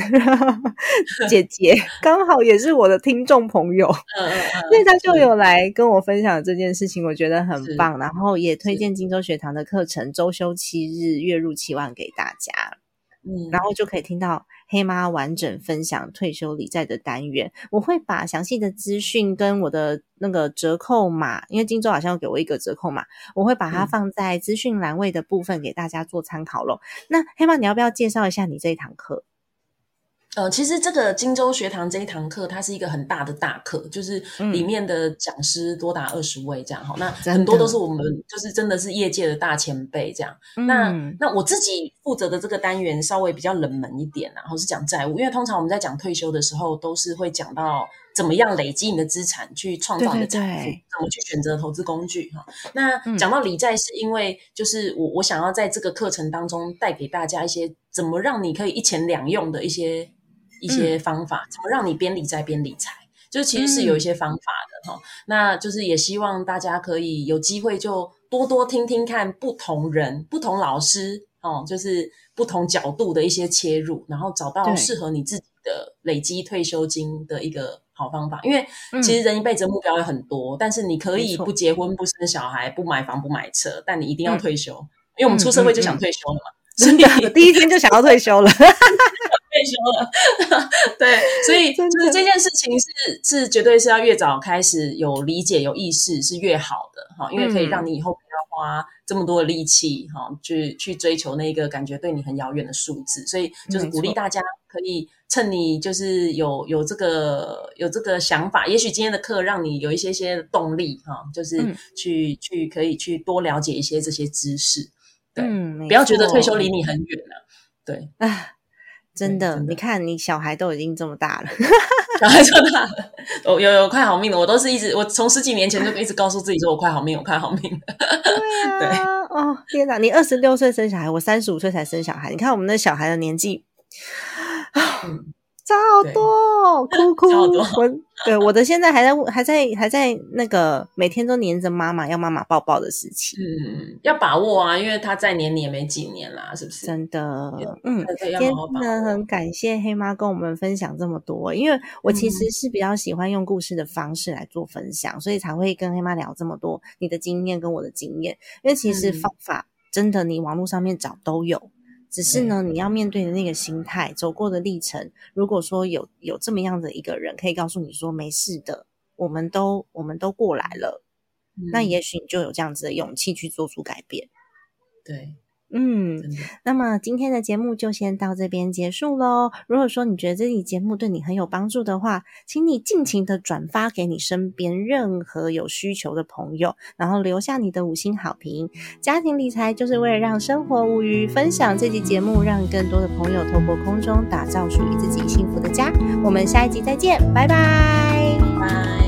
S1: 姐姐 刚好也是我的听众朋友，所以她就有来跟我分享这件事情，我觉得很棒。然后也推荐荆州学堂的课程，周休七日，月入七万给大家。嗯，然后就可以听到黑妈完整分享退休理财的单元。我会把详细的资讯跟我的那个折扣码，因为荆州好像给我一个折扣码，我会把它放在资讯栏位的部分给大家做参考咯。那黑妈，你要不要介绍一下你这一堂课？
S2: 呃，其实这个荆州学堂这一堂课，它是一个很大的大课，就是里面的讲师多达二十位这样哈。那很多都是我们就是真的是业界的大前辈这样。那那我自己负责的这个单元稍微比较冷门一点，然后是讲债务，因为通常我们在讲退休的时候，都是会讲到怎么样累积你的资产，去创造你的财富，怎么去选择投资工具哈。那讲到理债，是因为就是我我想要在这个课程当中带给大家一些怎么让你可以一钱两用的一些。一些方法，怎么让你边理财边理财？就是其实是有一些方法的哈。那就是也希望大家可以有机会就多多听听看不同人、不同老师哦，就是不同角度的一些切入，然后找到适合你自己的累积退休金的一个好方法。因为其实人一辈子目标有很多，但是你可以不结婚、不生小孩、不买房、不买车，但你一定要退休，因为我们出社会就想退休了嘛。
S1: 真的，第一天就想要退休了。
S2: 退休了，对，所以就是这件事情是是绝对是要越早开始有理解有意识是越好的哈，因为可以让你以后不要花这么多的力气哈，去去追求那个感觉对你很遥远的数字，所以就是鼓励大家可以趁你就是有有这个有这个想法，也许今天的课让你有一些些动力哈，就是去去可以去多了解一些这些知识，对，不要觉得退休离你很远了，对。
S1: 啊。真的，你看，你小孩都已经这么大了，
S2: 小孩这么大了，我有有快好命了。我都是一直，我从十几年前就一直告诉自己说，我快好命，我快好命。
S1: 对啊，哦，天哪！你二十六岁生小孩，我三十五岁才生小孩。你看我们那小孩的年纪啊。差好 多，哭哭！我对我的现在还在还在还在那个每天都黏着妈妈要妈妈抱抱的事情，
S2: 嗯，要把握啊，因为他再黏你也没几年啦，是不是？
S1: 真的，嗯，真的很感谢黑妈跟我们分享这么多，因为我其实是比较喜欢用故事的方式来做分享，所以才会跟黑妈聊这么多你的经验跟我的经验，因为其实方法真的你网络上面找都有。只是呢，你要面对的那个心态，走过的历程，如果说有有这么样的一个人可以告诉你说没事的，我们都我们都过来了，那也许你就有这样子的勇气去做出改变。
S2: 对。
S1: 嗯，那么今天的节目就先到这边结束喽。如果说你觉得这期节目对你很有帮助的话，请你尽情的转发给你身边任何有需求的朋友，然后留下你的五星好评。家庭理财就是为了让生活无虞，分享这期节目，让更多的朋友透过空中打造属于自己幸福的家。我们下一集再见，拜拜，
S2: 拜。